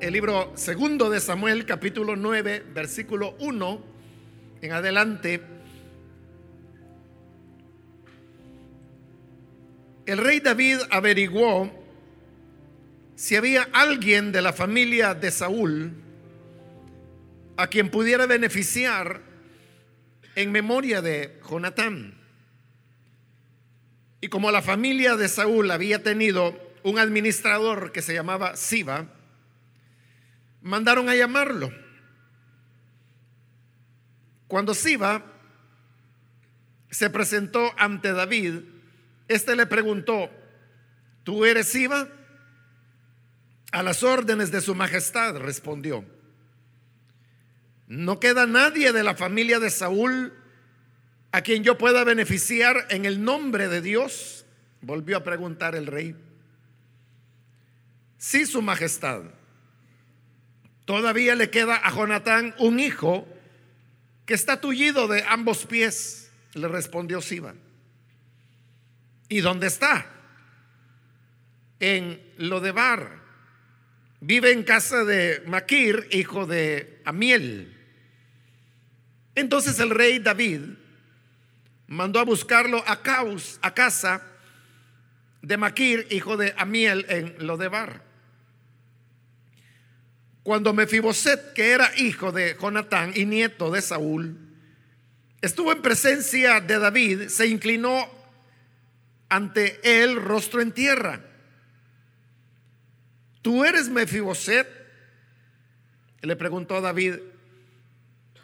el libro segundo de Samuel, capítulo 9, versículo 1 en adelante. El rey David averiguó si había alguien de la familia de Saúl a quien pudiera beneficiar en memoria de Jonatán. Y como la familia de Saúl había tenido un administrador que se llamaba Siba, mandaron a llamarlo. Cuando Siba se presentó ante David, éste le preguntó, ¿tú eres Siba? A las órdenes de su majestad, respondió. No queda nadie de la familia de Saúl a quien yo pueda beneficiar en el nombre de Dios, volvió a preguntar el rey. Sí, su majestad. Todavía le queda a Jonatán un hijo que está tullido de ambos pies, le respondió Siba. ¿Y dónde está? En Lodebar. Vive en casa de Maquir, hijo de Amiel. Entonces el rey David mandó a buscarlo a, a casa de Maquir, hijo de Amiel, en Lodebar. Cuando Mefiboset, que era hijo de Jonatán y nieto de Saúl, estuvo en presencia de David, se inclinó ante él rostro en tierra. ¿Tú eres Mefiboset? Le preguntó David.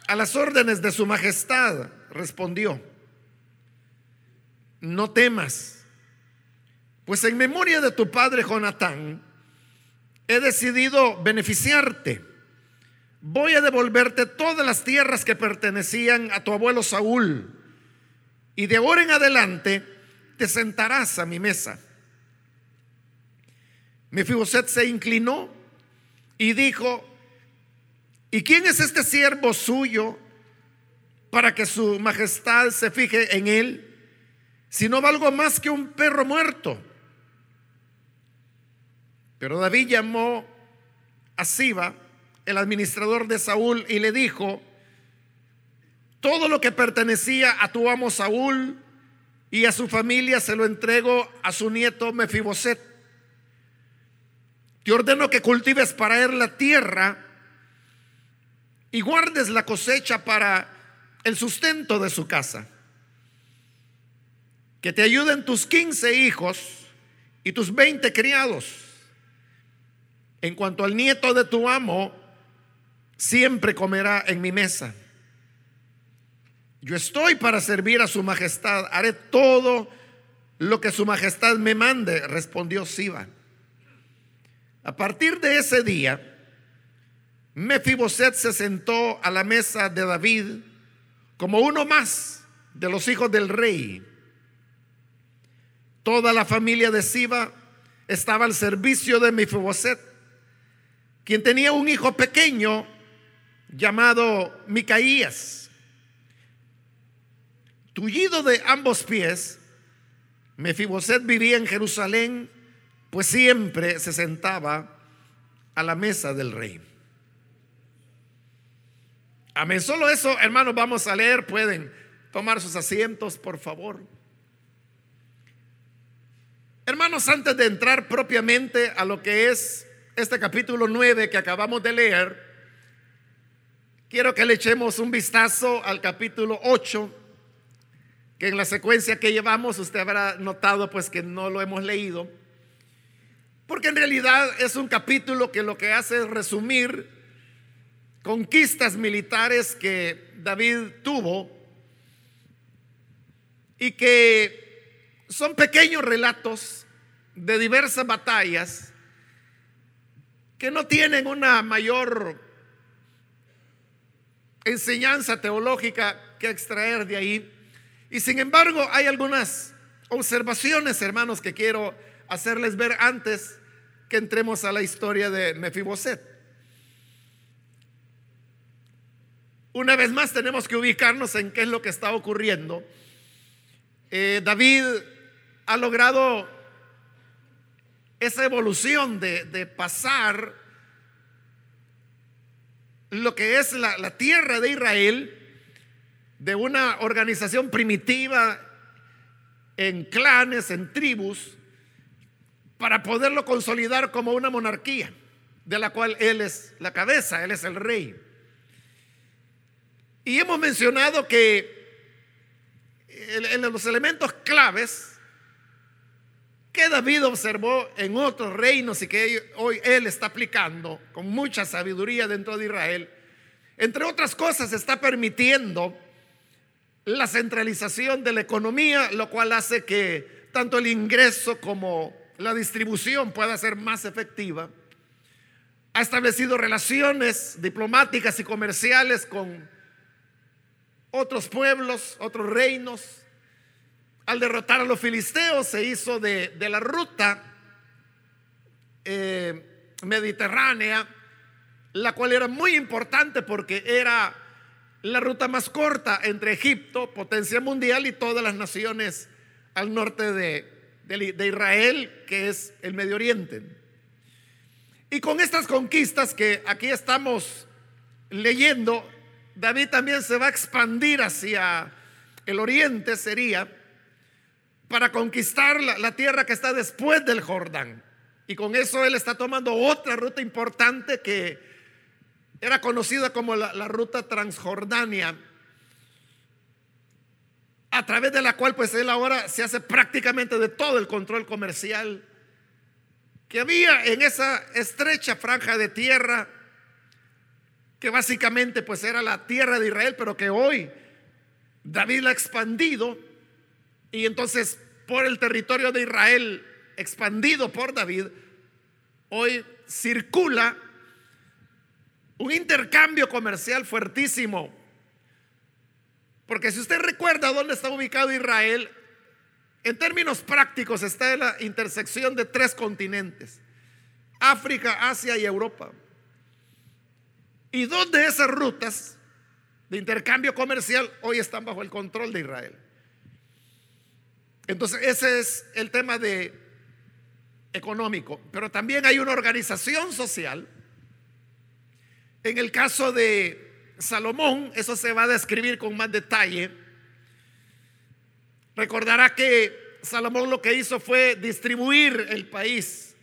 A las órdenes de su majestad, respondió. No temas, pues en memoria de tu padre Jonatán, he decidido beneficiarte. Voy a devolverte todas las tierras que pertenecían a tu abuelo Saúl, y de ahora en adelante te sentarás a mi mesa. Mefiboset se inclinó y dijo, ¿Y quién es este siervo suyo para que su majestad se fije en él? Si no valgo más que un perro muerto. Pero David llamó a Siba, el administrador de Saúl, y le dijo, todo lo que pertenecía a tu amo Saúl y a su familia se lo entrego a su nieto Mefiboset. Te ordeno que cultives para él la tierra y guardes la cosecha para el sustento de su casa. Que te ayuden tus 15 hijos y tus 20 criados. En cuanto al nieto de tu amo, siempre comerá en mi mesa. Yo estoy para servir a su majestad. Haré todo lo que su majestad me mande, respondió Siba. A partir de ese día, Mefiboset se sentó a la mesa de David como uno más de los hijos del rey. Toda la familia de Siba estaba al servicio de Mefiboset, quien tenía un hijo pequeño llamado Micaías. Tullido de ambos pies, Mefiboset vivía en Jerusalén, pues siempre se sentaba a la mesa del rey. Amén. Solo eso, hermanos, vamos a leer. Pueden tomar sus asientos, por favor. Hermanos, antes de entrar propiamente a lo que es este capítulo 9 que acabamos de leer, quiero que le echemos un vistazo al capítulo 8, que en la secuencia que llevamos usted habrá notado pues que no lo hemos leído, porque en realidad es un capítulo que lo que hace es resumir conquistas militares que David tuvo y que son pequeños relatos de diversas batallas que no tienen una mayor enseñanza teológica que extraer de ahí. Y sin embargo hay algunas observaciones, hermanos, que quiero hacerles ver antes que entremos a la historia de Mefiboset. Una vez más tenemos que ubicarnos en qué es lo que está ocurriendo. Eh, David ha logrado esa evolución de, de pasar lo que es la, la tierra de Israel de una organización primitiva en clanes, en tribus, para poderlo consolidar como una monarquía, de la cual él es la cabeza, él es el rey. Y hemos mencionado que los elementos claves que David observó en otros reinos y que hoy él está aplicando con mucha sabiduría dentro de Israel, entre otras cosas está permitiendo la centralización de la economía, lo cual hace que tanto el ingreso como la distribución pueda ser más efectiva. Ha establecido relaciones diplomáticas y comerciales con otros pueblos, otros reinos. Al derrotar a los filisteos se hizo de, la ruta eh, mediterránea, la cual era muy importante porque era la ruta más corta entre Egipto, potencia mundial, y todas las naciones al norte de, de, Israel, que es el Medio Oriente. Y con estas conquistas que aquí estamos leyendo, David también se va a expandir hacia el oriente, sería, para conquistar la, la, tierra que está después del Jordán. Y con eso él está tomando otra ruta importante que era conocida como la, ruta transjordania, a través de la cual pues él ahora se hace prácticamente de todo el control comercial que había en esa estrecha franja de tierra que básicamente pues era la tierra de Israel, pero que hoy David la ha expandido y entonces por el territorio de Israel expandido por David, hoy circula un intercambio comercial fuertísimo. Porque si usted recuerda dónde está ubicado Israel, en términos prácticos está en la intersección de tres continentes, África, Asia y Europa. Y dos de esas rutas de intercambio comercial hoy están bajo el control de Israel. Entonces ese es el tema de económico, pero también hay una organización social en el caso de Salomón, eso se va a describir con más detalle. Recordará que Salomón lo que hizo fue distribuir el país.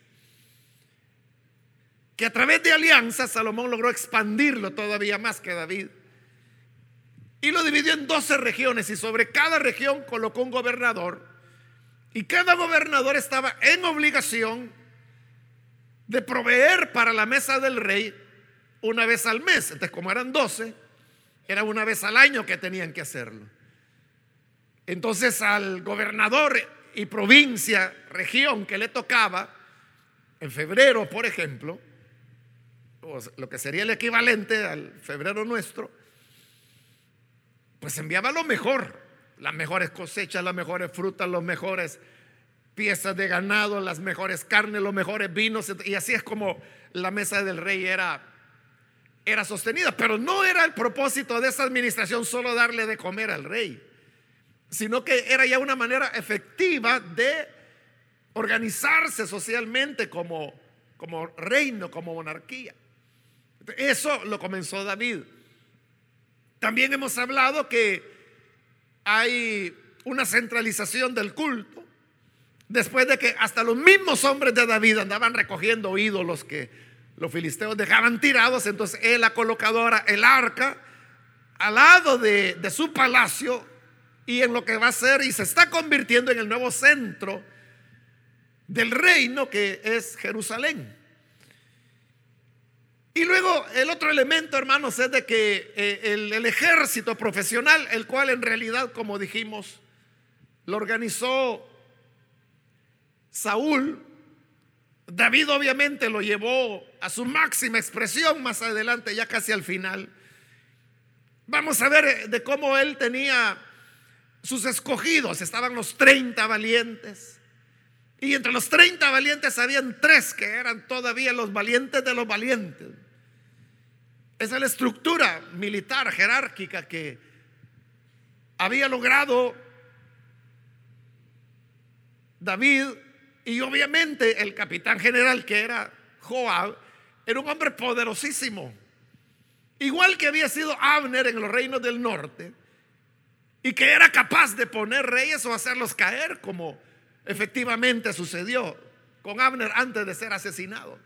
Que a través de alianzas Salomón logró expandirlo todavía más que David. Y lo dividió en 12 regiones y sobre cada región colocó un gobernador. Y cada gobernador estaba en obligación de proveer para la mesa del rey una vez al mes. Entonces, como eran 12, era una vez al año que tenían que hacerlo. Entonces, al gobernador y provincia, región que le tocaba, en febrero, por ejemplo, lo que sería el equivalente al febrero nuestro, pues enviaba lo mejor, las mejores cosechas, las mejores frutas, los mejores piezas de ganado, las mejores carnes, los mejores vinos, y así es como la mesa del rey era era sostenida, pero no era el propósito de esa administración solo darle de comer al rey, sino que era ya una manera efectiva de organizarse socialmente como, como reino, como monarquía. Eso lo comenzó David. También hemos hablado que hay una centralización del culto, después de que hasta los mismos hombres de David andaban recogiendo ídolos que los filisteos dejaban tirados, entonces él ha colocado ahora el arca al lado de, de su palacio y en lo que va a ser y se está convirtiendo en el nuevo centro del reino que es Jerusalén. Y luego el otro elemento, hermanos, es de que eh, el, ejército profesional, el cual en realidad, como dijimos, lo organizó Saúl David obviamente lo llevó a su máxima expresión más adelante, ya casi al final. Vamos a ver eh, de cómo él tenía sus escogidos. Estaban los 30 valientes. Y entre los 30 valientes habían tres que eran todavía los valientes de los valientes. Esa es la estructura militar jerárquica que había logrado David y obviamente el capitán general, que era Joab, era un hombre poderosísimo. igual que había sido Abner en los reinos del norte, y que era capaz de poner reyes o hacerlos caer, como efectivamente sucedió con Abner antes de ser asesinado.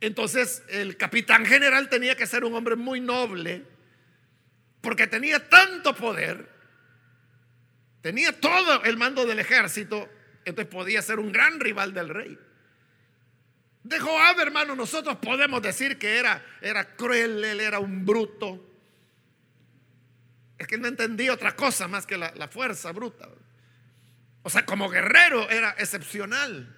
Entonces el capitán general tenía que ser un hombre muy noble, porque tenía tanto poder, tenía todo el mando del ejército, entonces podía ser un gran rival del rey. De Joab, hermano, nosotros podemos decir que era, era cruel, él era un bruto. Es que no entendía otra cosa más que la, la fuerza bruta. O sea, como guerrero era excepcional.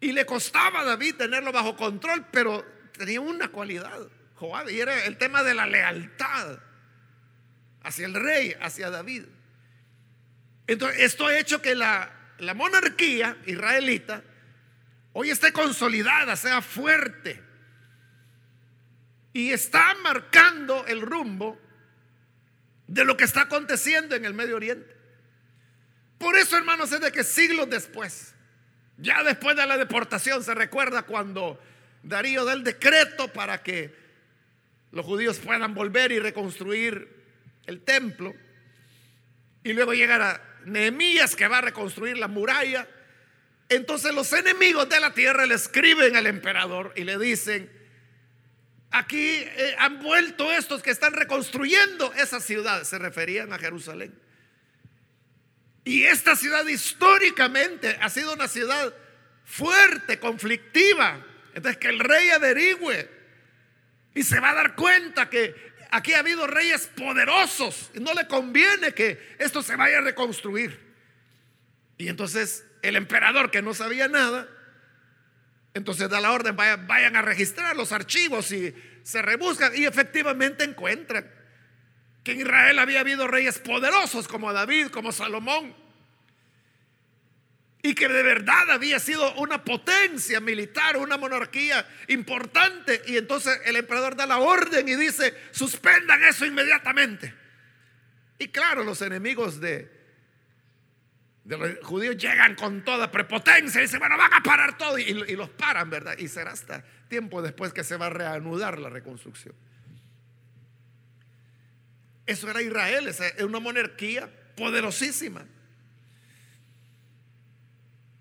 Y le costaba a David tenerlo bajo control, pero tenía una cualidad, Joab, y era el tema de la lealtad hacia el rey, hacia David. Entonces, esto ha hecho que la, la monarquía israelita hoy esté consolidada, sea fuerte. Y está marcando el rumbo de lo que está aconteciendo en el Medio Oriente. Por eso, hermanos, es de que siglos después, ya después de la deportación, se recuerda cuando Darío da el decreto para que los judíos puedan volver y reconstruir el templo. Y luego llegará Nehemías que va a reconstruir la muralla. Entonces los enemigos de la tierra le escriben al emperador y le dicen, aquí eh, han vuelto estos que están reconstruyendo esa ciudad. Se referían a Jerusalén. Y esta ciudad históricamente ha sido una ciudad fuerte, conflictiva. Entonces que el rey averigüe y se va a dar cuenta que aquí ha habido reyes poderosos y no le conviene que esto se vaya a reconstruir. Y entonces el emperador que no sabía nada, entonces da la orden, vayan, vayan a registrar los archivos y se rebuscan y efectivamente encuentran que en Israel había habido reyes poderosos como David, como Salomón, y que de verdad había sido una potencia militar, una monarquía importante. Y entonces el emperador da la orden y dice, suspendan eso inmediatamente. Y claro, los enemigos de, los judíos llegan con toda prepotencia y dicen, bueno, van a parar todo. Y, y los paran, ¿verdad? Y será hasta tiempo después que se va a reanudar la reconstrucción. Eso era Israel, es una monarquía poderosísima.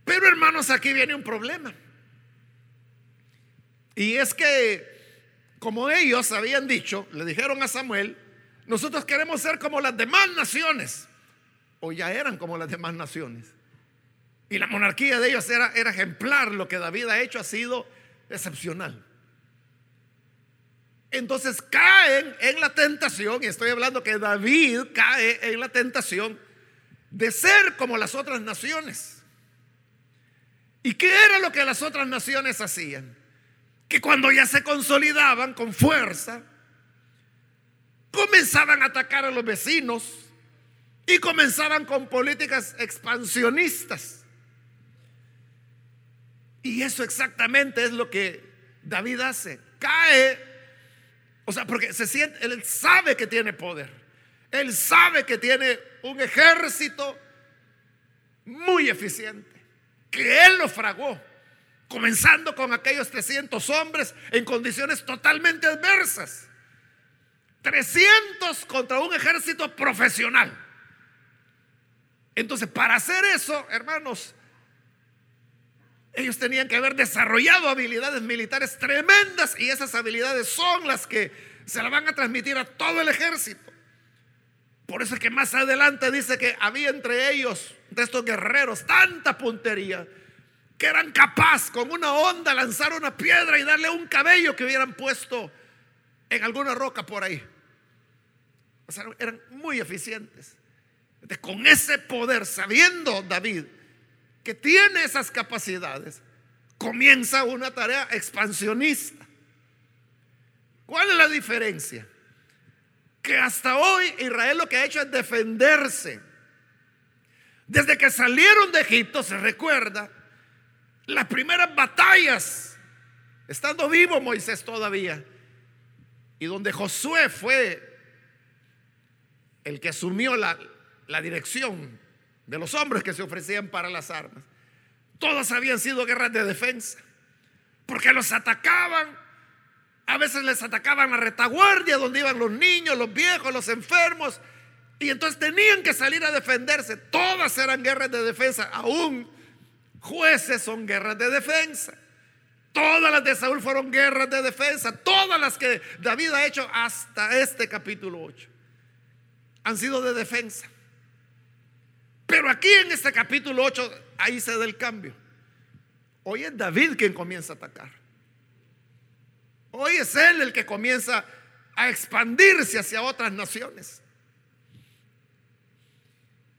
Pero hermanos, aquí viene un problema. Y es que, como ellos habían dicho, le dijeron a Samuel, nosotros queremos ser como las demás naciones. O ya eran como las demás naciones. Y la monarquía de ellos era, era ejemplar. Lo que David ha hecho ha sido excepcional. Entonces caen en la tentación, y estoy hablando que David cae en la tentación de ser como las otras naciones. ¿Y qué era lo que las otras naciones hacían? Que cuando ya se consolidaban con fuerza, comenzaban a atacar a los vecinos y comenzaban con políticas expansionistas. Y eso exactamente es lo que David hace. Cae, o sea, porque se siente, él sabe que tiene poder. Él sabe que tiene un ejército muy eficiente que Él lo fragó, comenzando con aquellos 300 hombres en condiciones totalmente adversas. 300 contra un ejército profesional. Entonces, para hacer eso, hermanos, ellos tenían que haber desarrollado habilidades militares tremendas y esas habilidades son las que se la van a transmitir a todo el ejército. Por eso es que más adelante dice que había entre ellos, de estos guerreros, tanta puntería que eran capaces con una onda lanzar una piedra y darle un cabello que hubieran puesto en alguna roca por ahí. Eran muy eficientes. con ese poder, sabiendo David que tiene esas capacidades, comienza una tarea expansionista. ¿Cuál es la diferencia? que hasta hoy Israel lo que ha hecho es defenderse. Desde que salieron de Egipto, se recuerda, las primeras batallas, estando vivo Moisés todavía, y donde Josué fue el que asumió la, la dirección de los hombres que se ofrecían para las armas, todas habían sido guerras de defensa, porque los atacaban A veces les atacaban la retaguardia donde iban los niños, los viejos, los enfermos. Y entonces tenían que salir a defenderse. Todas eran guerras de defensa. Aún jueces son guerras de defensa. Todas las de Saúl fueron guerras de defensa. Todas las que David ha hecho hasta este capítulo 8 han sido de defensa. Pero aquí en este capítulo 8, ahí se da el cambio. Hoy es David quien comienza a atacar. Hoy es él el que comienza a expandirse hacia otras naciones.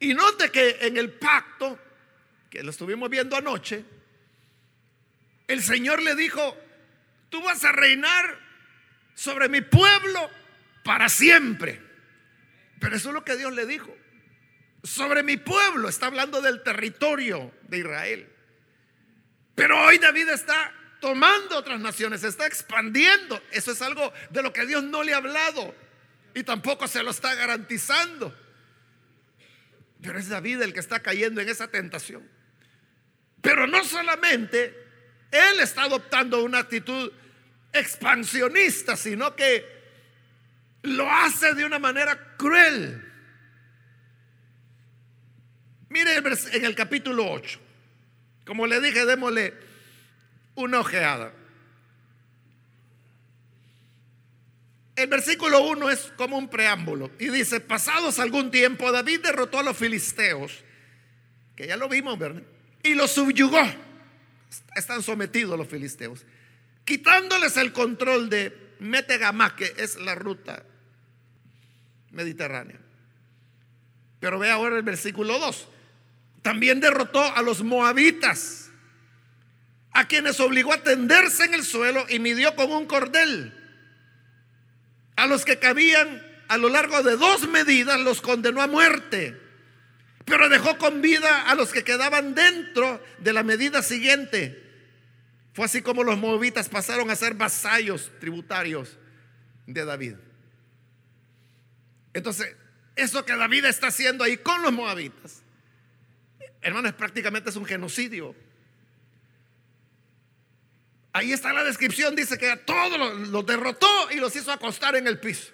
Y note que en el pacto, que lo estuvimos viendo anoche, el Señor le dijo, tú vas a reinar sobre mi pueblo para siempre. Pero eso es lo que Dios le dijo. Sobre mi pueblo, está hablando del territorio de Israel. Pero hoy David está tomando otras naciones, está expandiendo. Eso es algo de lo que Dios no le ha hablado y tampoco se lo está garantizando. Pero es David el que está cayendo en esa tentación. Pero no solamente él está adoptando una actitud expansionista, sino que lo hace de una manera cruel. Mire en el capítulo 8. Como le dije, démosle una ojeada. El versículo 1 es como un preámbulo y dice, pasados algún tiempo, David derrotó a los filisteos, que ya lo vimos, ¿verdad? Y los subyugó. Están sometidos los filisteos, quitándoles el control de Metegamá, que es la ruta mediterránea. Pero ve ahora el versículo 2. También derrotó a los moabitas, a quienes obligó a tenderse en el suelo y midió con un cordel. A los que cabían a lo largo de dos medidas los condenó a muerte, pero dejó con vida a los que quedaban dentro de la medida siguiente. Fue así como los moabitas pasaron a ser vasallos tributarios de David. Entonces, eso que David está haciendo ahí con los moabitas Hermanos, prácticamente es un genocidio. Ahí está la descripción, dice que a todos los, derrotó y los hizo acostar en el piso.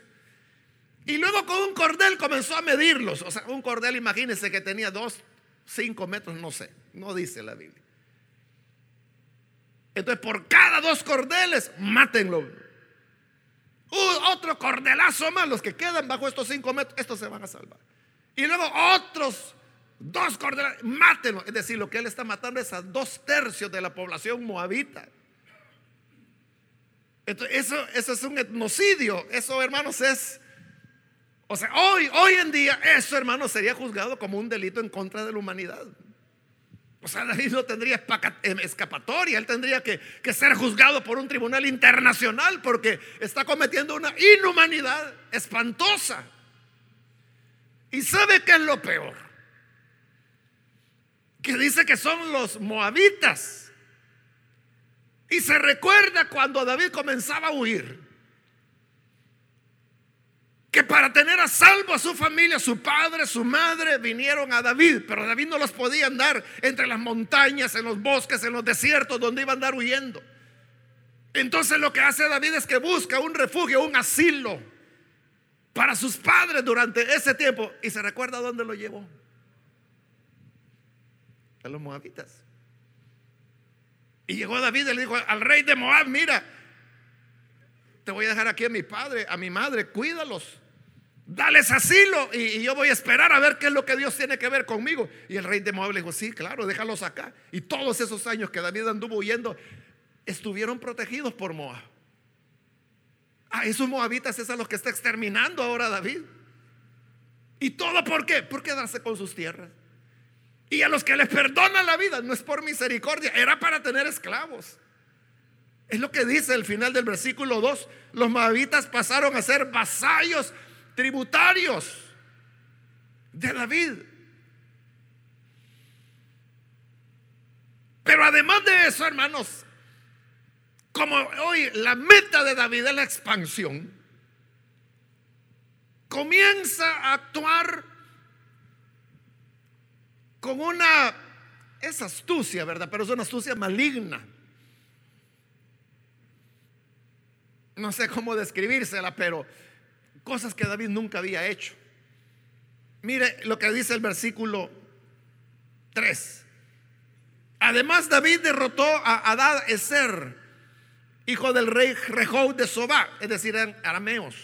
Y luego con un cordel comenzó a medirlos. O sea, un cordel, imagínense que tenía dos, cinco metros, no sé, no dice la Biblia. Entonces, por cada dos cordeles, mátenlo. otro cordelazo más, los que quedan bajo estos cinco metros, estos se van a salvar. Y luego otros Dos cordelas, mátenlo. Es decir, lo que él está matando es a dos tercios de la población moabita. Entonces, eso, eso es un etnocidio. Eso, hermanos, es. O sea, hoy, hoy en día, eso, hermanos, sería juzgado como un delito en contra de la humanidad. O sea, David no tendría em, escapatoria, él tendría que, que, ser juzgado por un tribunal internacional porque está cometiendo una inhumanidad espantosa. ¿Y sabe qué es lo peor? Dice que son los moabitas. Y se recuerda cuando David comenzaba a huir, que para tener a salvo a su familia, su padre, su madre, vinieron a David, pero David no los podía andar entre las montañas, en los bosques, en los desiertos, donde iba a andar huyendo. Entonces lo que hace David es que busca un refugio, un asilo para sus padres durante ese tiempo y se recuerda dónde lo llevó a los moabitas. Y llegó David y le dijo al rey de Moab, mira, te voy a dejar aquí a mi padre, a mi madre, cuídalos. Dales asilo y, yo voy a esperar a ver qué es lo que Dios tiene que ver conmigo. Y el rey de Moab le dijo, sí, claro, déjalos acá. Y todos esos años que David anduvo huyendo, estuvieron protegidos por Moab. A esos moabitas es a los que está exterminando ahora David. ¿Y todo por qué? Por quedarse con sus tierras. Y a los que les perdonan la vida, no es por misericordia, era para tener esclavos. Es lo que dice el final del versículo 2. Los moabitas pasaron a ser vasallos tributarios de David. Pero además de eso, hermanos, como hoy la meta de David es la expansión, comienza a actuar con una, es astucia, ¿verdad? Pero es una astucia maligna. no sé cómo describírsela, pero cosas que David nunca había hecho. Mire lo que dice el versículo 3. Además, David derrotó a Adad Eser, hijo del rey Rehob de Sobá, es decir, eran arameos.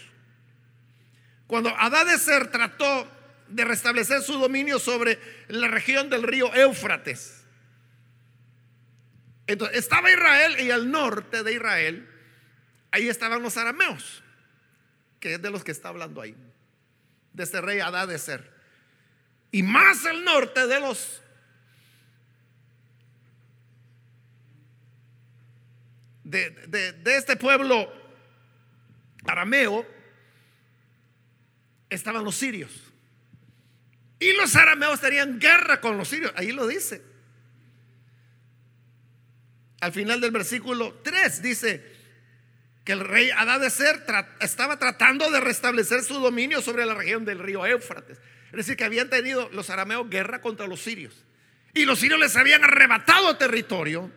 Cuando Adad Eser trató de restablecer su dominio sobre la región del río Éufrates, entonces estaba Israel y al norte de Israel, ahí estaban los arameos, que es de los que está hablando ahí, de este rey Adad Eser. Y más al norte de los de, este pueblo arameo estaban los sirios. Y los arameos tenían guerra con los sirios. Ahí lo dice. Al final del versículo 3 dice que el rey Ser estaba tratando de restablecer su dominio sobre la región del río Éufrates. Es decir, que habían tenido los arameos guerra contra los sirios. Y los sirios les habían arrebatado territorio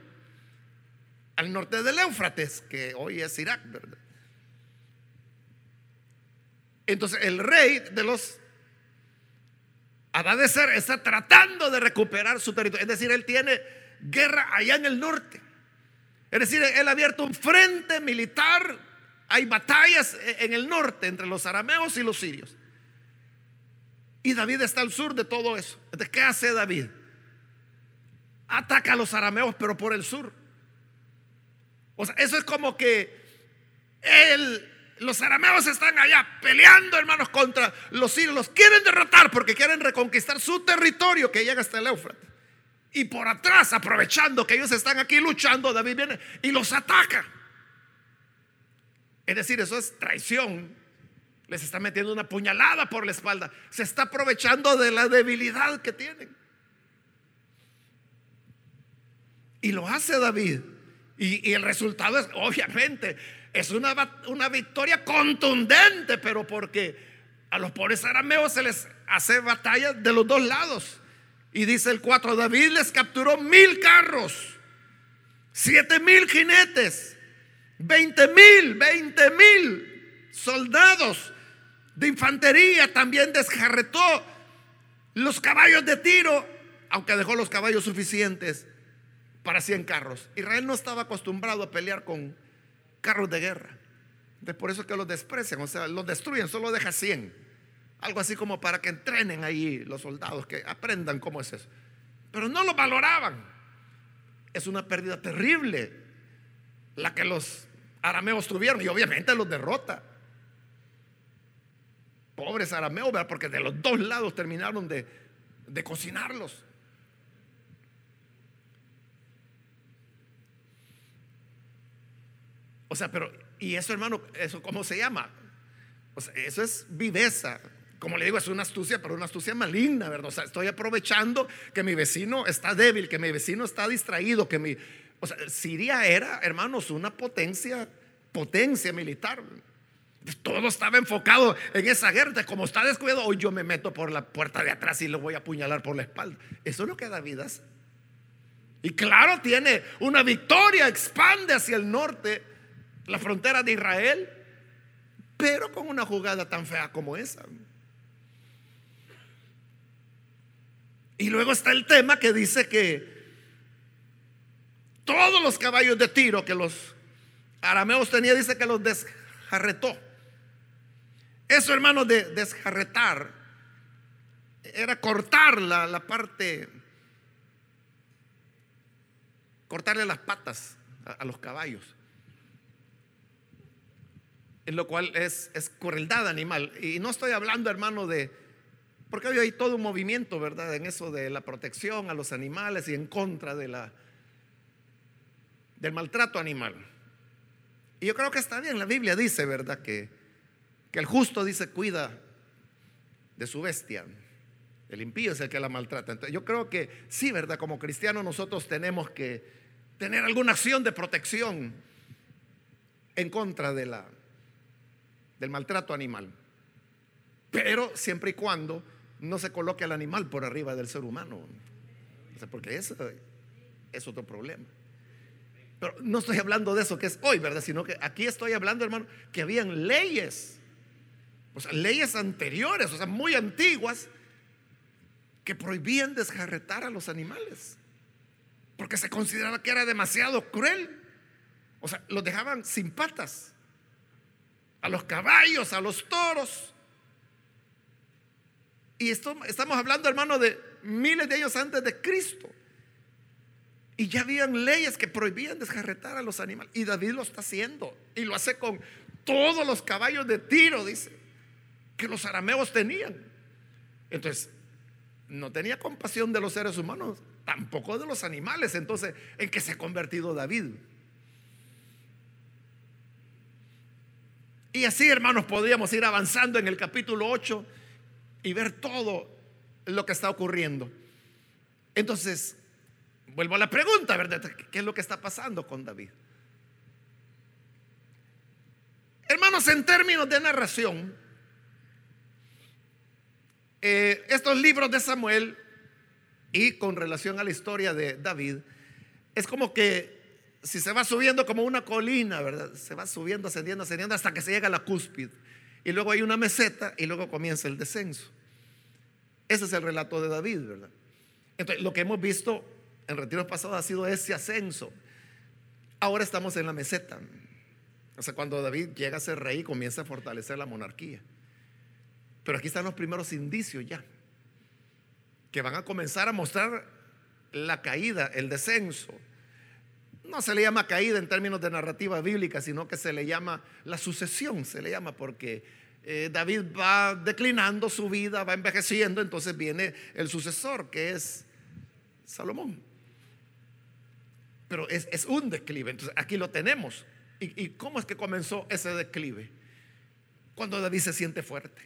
al norte del Éufrates, que hoy es Irak, ¿verdad? Entonces el rey de los Ser está tratando de recuperar su territorio. Es decir, él tiene guerra allá en el norte. Es decir, él ha abierto un frente militar. Hay batallas en el norte entre los arameos y los sirios. Y David está al sur de todo eso. Entonces, ¿qué hace David? Ataca a los arameos, pero por el sur. O sea, eso es como que los arameos están allá peleando, hermanos, contra los sirios. Los quieren derrotar porque quieren reconquistar su territorio que llega hasta el Éufrates. Y por atrás, aprovechando que ellos están aquí luchando, David viene y los ataca. Es decir, eso es traición. Les está metiendo una puñalada por la espalda. Se está aprovechando de la debilidad que tienen. Y lo hace David y, el resultado es, obviamente, es una, una victoria contundente, pero porque a los pobres arameos se les hace batalla de los dos lados. Y dice el 4, David les capturó mil carros, siete mil jinetes, veinte mil, veinte mil soldados de infantería. También desjarretó los caballos de tiro, aunque dejó los caballos suficientes para 100 carros. Israel no estaba acostumbrado a pelear con carros de guerra. De por eso que los desprecian, o sea, los destruyen, solo deja 100. Algo así como para que entrenen ahí los soldados, que aprendan cómo es eso. Pero no lo valoraban. Es una pérdida terrible la que los arameos tuvieron y obviamente los derrota. Pobres arameos, porque de los dos lados terminaron de, de cocinarlos. O sea, pero, ¿y eso, hermano? ¿Eso cómo se llama? O sea, eso es viveza. Como le digo, es una astucia, pero una astucia maligna, ¿verdad? O sea, estoy aprovechando que mi vecino está débil, que mi vecino está distraído, que mi. O sea, Siria era, hermanos, una potencia, potencia militar. Todo estaba enfocado en esa guerra. Como está descuidado, hoy yo me meto por la puerta de atrás y lo voy a apuñalar por la espalda. Eso es lo que David hace. Y claro, tiene una victoria, expande hacia el norte la frontera de Israel, pero con una jugada tan fea como esa. Y luego está el tema que dice que todos los caballos de tiro que los arameos tenían, dice que los desjarretó. Eso, hermano, de desjarretar era cortar la, la parte, cortarle las patas a los caballos lo cual es, es crueldad animal. Y no estoy hablando, hermano, de... Porque hoy hay todo un movimiento, ¿verdad? En eso de la protección a los animales y en contra de la, del maltrato animal. Y yo creo que está bien, la Biblia dice, ¿verdad? Que, que el justo dice cuida de su bestia. El impío es el que la maltrata. Entonces, yo creo que sí, ¿verdad? Como cristianos nosotros tenemos que tener alguna acción de protección en contra de la, del maltrato animal. Pero siempre y cuando no se coloque al animal por arriba del ser humano. porque eso es otro problema. Pero no estoy hablando de eso que es hoy, ¿verdad? Sino que aquí estoy hablando, hermano, que habían leyes, o sea, leyes anteriores, o sea, muy antiguas, que prohibían desjarretar a los animales, porque se consideraba que era demasiado cruel. O sea, los dejaban sin patas, a los caballos, a los toros. Y estamos hablando, hermano, de miles de años antes de Cristo. Y ya habían leyes que prohibían desjarretar a los animales. Y David lo está haciendo. Y lo hace con todos los caballos de tiro, dice, que los arameos tenían. Entonces, no tenía compasión de los seres humanos, tampoco de los animales. Entonces, ¿en qué se ha convertido David? Y así, hermanos, podríamos ir avanzando en el capítulo 8 y ver todo lo que está ocurriendo. Entonces, Vuelvo a la pregunta, ¿verdad? ¿Qué es lo que está pasando con David? Hermanos, en términos de narración, eh, estos libros de Samuel y con relación a la historia de David, es como que si se va subiendo como una colina, ¿verdad? Se va subiendo, ascendiendo, ascendiendo hasta que se llega a la cúspide. Y luego hay una meseta y luego comienza el descenso. Ese es el relato de David, ¿verdad? Entonces, lo que hemos visto en retiros pasados ha sido ese ascenso. Ahora estamos en la meseta. O sea, cuando David llega a ser rey, comienza a fortalecer la monarquía. Pero aquí están los primeros indicios ya, que van a comenzar a mostrar la caída, el descenso. No se le llama caída en términos de narrativa bíblica, sino que se le llama la sucesión, se le llama porque eh, David va declinando su vida, va envejeciendo, entonces viene el sucesor, que es Salomón pero es, un declive. Entonces aquí lo tenemos. ¿Y, ¿Y cómo es que comenzó ese declive? Cuando David se siente fuerte.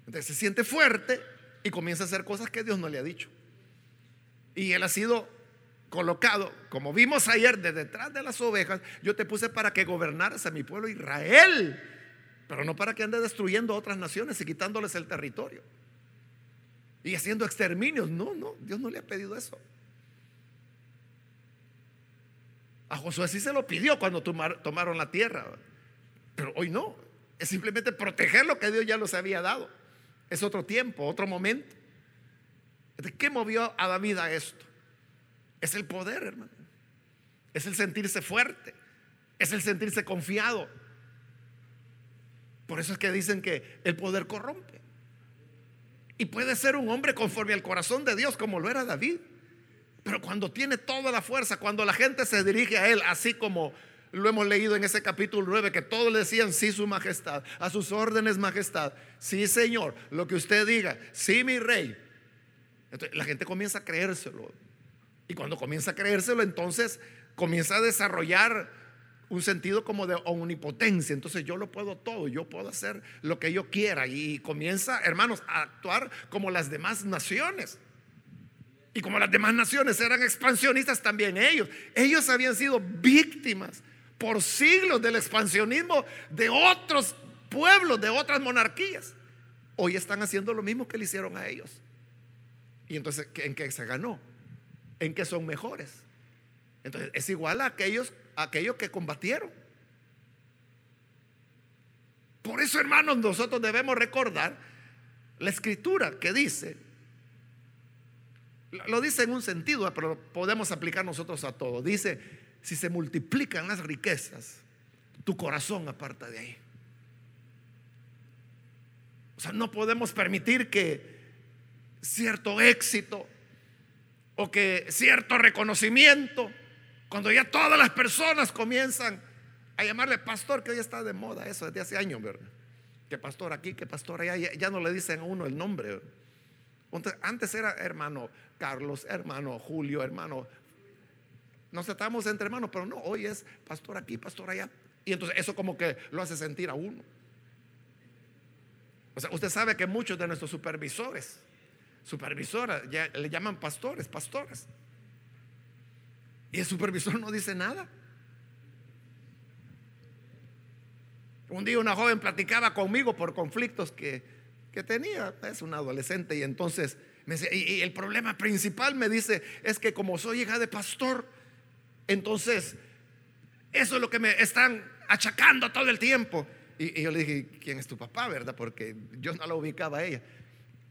Entonces se siente fuerte y comienza a hacer cosas que Dios no le ha dicho. Y él ha sido colocado, como vimos ayer, de detrás de las ovejas, yo te puse para que gobernaras a mi pueblo Israel, pero no para que ande destruyendo a otras naciones y quitándoles el territorio. Y haciendo exterminios. No, no, Dios no le ha pedido eso. A Josué sí se lo pidió cuando tomaron la tierra, pero hoy no. Es simplemente proteger lo que Dios ya los había dado. Es otro tiempo, otro momento. ¿Qué movió a David a esto? Es el poder, hermano. Es el sentirse fuerte. Es el sentirse confiado. Por eso es que dicen que el poder corrompe. Y puede ser un hombre conforme al corazón de Dios, como lo era David. Pero cuando tiene toda la fuerza, cuando la gente se dirige a él, así como lo hemos leído en ese capítulo 9, que todos le decían, sí, su majestad, a sus órdenes, majestad, sí, señor, lo que usted diga, sí, mi rey. Entonces, la gente comienza a creérselo. Y cuando comienza a creérselo, entonces comienza a desarrollar un sentido como de omnipotencia. Entonces yo lo puedo todo, yo puedo hacer lo que yo quiera. Y comienza, hermanos, a actuar como las demás naciones. Y como las demás naciones eran expansionistas, también ellos. Ellos habían sido víctimas por siglos del expansionismo de otros pueblos, de otras monarquías. Hoy están haciendo lo mismo que le hicieron a ellos. Y entonces, ¿en qué se ganó? ¿En qué son mejores? Entonces, es igual a aquellos, a aquellos que combatieron. Por eso, hermanos, nosotros debemos recordar la escritura que dice lo dice en un sentido, pero podemos aplicar nosotros a todo. Dice, si se multiplican las riquezas, tu corazón aparta de ahí. O sea, no podemos permitir que cierto éxito o que cierto reconocimiento, cuando ya todas las personas comienzan a llamarle pastor, que hoy está de moda eso desde hace años, ¿verdad? Que pastor aquí, que pastor allá, ya, no le dicen a uno el nombre. Antes era hermano Carlos, hermano Julio, hermano. Nos tratamos entre hermanos, pero no, hoy es pastor aquí, pastor allá. Y entonces eso como que lo hace sentir a uno. O sea, usted sabe que muchos de nuestros supervisores, supervisoras, ya le llaman pastores, pastores. Y el supervisor no dice nada. Un día una joven platicaba conmigo por conflictos que, que tenía, es un adolescente, y entonces y, el problema principal me dice es que como soy hija de pastor, Entonces, eso es lo que me están achacando todo el tiempo. Y, yo le dije, ¿quién es tu papá, verdad? Porque yo no la ubicaba a ella.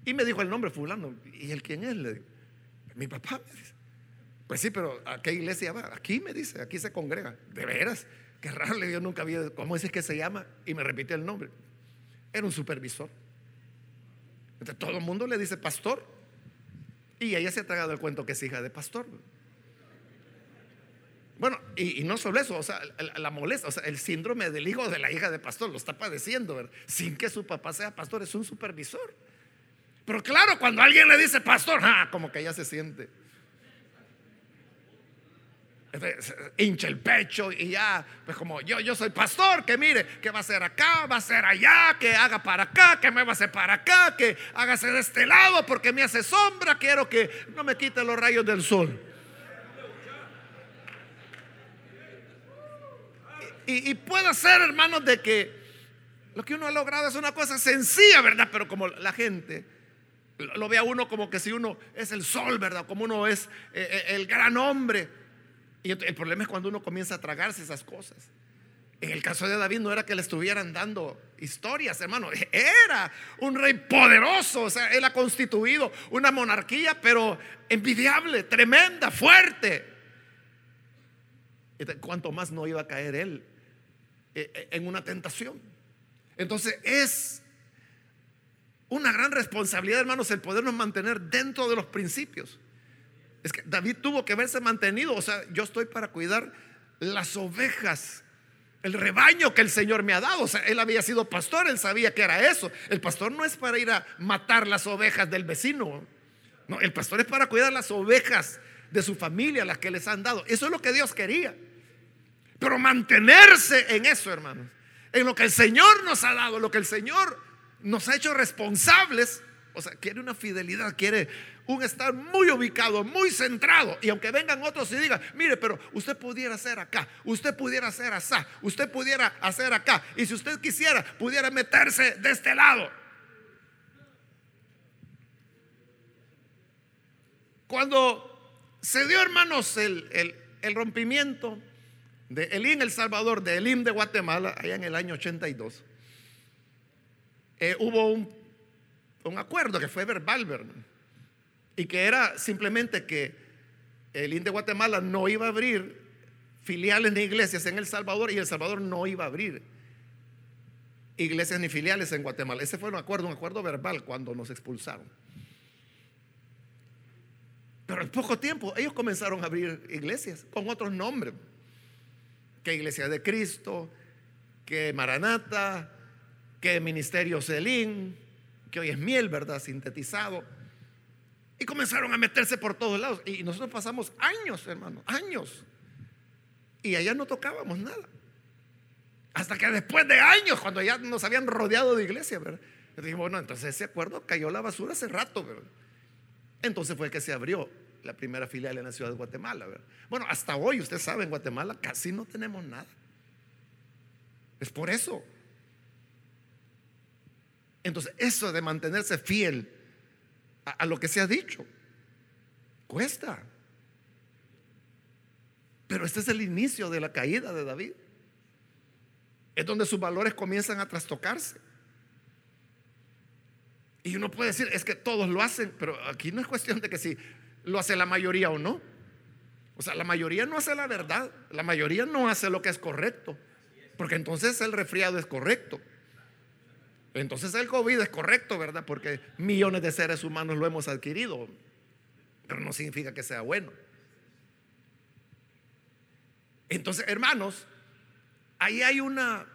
Y me dijo el nombre fulano. ¿Y él quién es? Le digo, mi papá. Pues sí, pero ¿a qué iglesia va? Aquí me dice, aquí se congrega. ¿De veras? Qué raro, yo nunca vi, ¿cómo es que se llama? Y me repitió el nombre. Era un supervisor. Entonces, todo el mundo le dice pastor. Y ella se ha tragado el cuento que es hija de pastor. Bueno, y, no solo eso, o sea, la, molesta, o sea, el síndrome del hijo de la hija de pastor lo está padeciendo, ¿verdad? sin que su papá sea pastor, es un supervisor. Pero claro, cuando alguien le dice pastor, ah, como que ella se siente. hincha el pecho y ya, pues como yo, yo soy pastor, que mire, que va a ser acá, va a ser allá, que haga para acá, que me va a hacer para acá, que hágase de este lado porque me hace sombra, quiero que no me quite los rayos del sol. Y, puede ser, hermanos, de que lo que uno ha logrado es una cosa sencilla, ¿verdad? Pero como la gente lo ve a uno como que si uno es el sol, ¿verdad? Como uno es eh, eh, el gran hombre. Y el problema es cuando uno comienza a tragarse esas cosas. En el caso de David no era que le estuvieran dando historias, hermano. Era un rey poderoso. O sea, él ha constituido una monarquía, pero envidiable, tremenda, fuerte. Cuanto más no iba a caer él eh, en una tentación. Entonces es una gran responsabilidad, hermanos, el podernos mantener dentro de los principios. Es que David tuvo que verse mantenido, o sea, yo estoy para cuidar las ovejas, el rebaño que el Señor me ha dado. O sea, él había sido pastor, él sabía que era eso. El pastor no es para ir a matar las ovejas del vecino. No, el pastor es para cuidar las ovejas de su familia, las que les han dado. Eso es lo que Dios quería. Pero mantenerse en eso, hermanos, en lo que el Señor nos ha dado, lo que el Señor nos ha hecho responsables, o sea, quiere una fidelidad, quiere un estar muy ubicado, muy centrado. Y aunque vengan otros y digan, mire, pero usted pudiera hacer acá, usted pudiera hacer asá, usted pudiera hacer acá. Y si usted quisiera, pudiera meterse de este lado. Cuando se dio, hermanos, el, el rompimiento de Elín El Salvador, de Elín de Guatemala, allá en el año 82, eh, hubo un, acuerdo que fue verbal. Y que era simplemente que Elín de Guatemala no iba a abrir filiales ni iglesias en El Salvador y El Salvador no iba a abrir iglesias ni filiales en Guatemala. Ese fue un acuerdo, un acuerdo verbal cuando nos expulsaron. Pero en poco tiempo ellos comenzaron a abrir iglesias con otros nombres que Iglesia de Cristo, que Maranata, que Ministerio Celín, que hoy es miel, ¿verdad? Sintetizado. Y comenzaron a meterse por todos lados. Y nosotros pasamos años, hermano, años. Y allá no tocábamos nada. Hasta que después de años, cuando ya nos habían rodeado de iglesia, ¿verdad? Dijimos, bueno, entonces ese acuerdo cayó la basura hace rato, ¿verdad? Entonces fue que se abrió la primera filial en la ciudad de Guatemala. Bueno, hasta hoy, usted sabe, en Guatemala casi no tenemos nada. Es por eso. Entonces, eso de mantenerse fiel a, lo que se ha dicho, cuesta. Pero este es el inicio de la caída de David. Es donde sus valores comienzan a trastocarse. Y uno puede decir, es que todos lo hacen, pero aquí no es cuestión de que si lo hace la mayoría o no. O sea, la mayoría no hace la verdad, la mayoría no hace lo que es correcto, porque entonces el resfriado es correcto. Entonces el COVID es correcto, ¿verdad? Porque millones de seres humanos lo hemos adquirido, pero no significa que sea bueno. Entonces, hermanos, ahí hay una,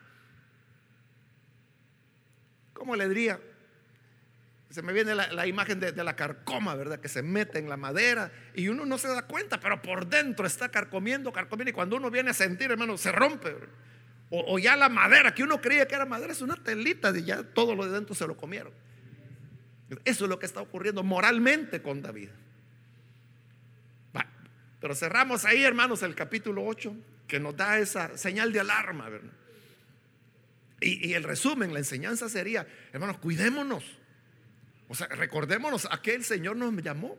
¿cómo le diría? Se me viene la, imagen de, la carcoma, ¿verdad? Que se mete en la madera y uno no se da cuenta, pero por dentro está carcomiendo, carcomiendo. Y cuando uno viene a sentir, hermano, se rompe. O, ya la madera, que uno creía que era madera, es una telita y ya todo lo de dentro se lo comieron. Eso es lo que está ocurriendo moralmente con David. pero cerramos ahí, hermanos, el capítulo 8, que nos da esa señal de alarma. Y, y el resumen, la enseñanza sería, hermanos, cuidémonos o sea, recordémonos a que el Señor nos llamó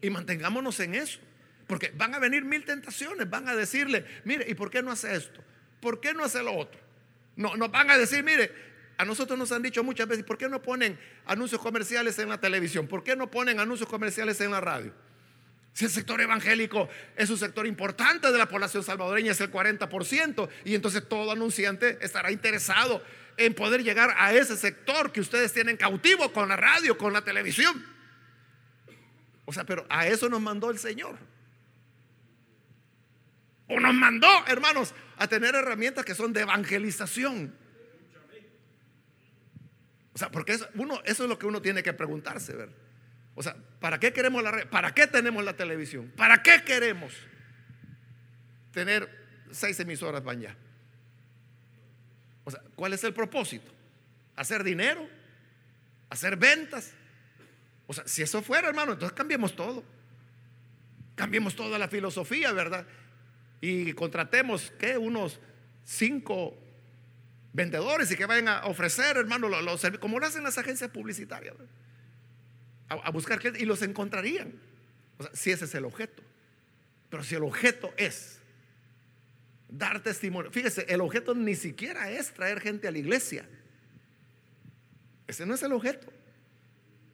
y mantengámonos en eso. Porque van a venir mil tentaciones, van a decirle, mire, ¿y por qué no hace esto? ¿Por qué no hace lo otro? No, nos van a decir, mire, a nosotros nos han dicho muchas veces, ¿por qué no ponen anuncios comerciales en la televisión? ¿Por qué no ponen anuncios comerciales en la radio? Si el sector evangélico es un sector importante de la población salvadoreña, es el 40%, y entonces todo anunciante estará interesado en poder llegar a ese sector que ustedes tienen cautivo con la radio, con la televisión. O sea, pero a eso nos mandó el Señor. O nos mandó, hermanos, a tener herramientas que son de evangelización. O sea, porque eso, uno, eso es lo que uno tiene que preguntarse, ¿ver? O sea, ¿para qué queremos la? ¿Para qué tenemos la televisión? ¿Para qué queremos tener seis emisoras bañadas? O sea, ¿cuál es el propósito? ¿Hacer dinero? ¿Hacer ventas? O sea, si eso fuera, hermano, entonces cambiemos todo. Cambiemos toda la filosofía, ¿verdad? Y contratemos, ¿qué? Unos cinco vendedores y que vayan a ofrecer, hermano, los, como lo hacen las agencias publicitarias. a, buscar y los encontrarían. O sea, si ese es el objeto. Pero si el objeto es dar testimonio, fíjese, el objeto ni siquiera es traer gente a la iglesia. Ese no es el objeto.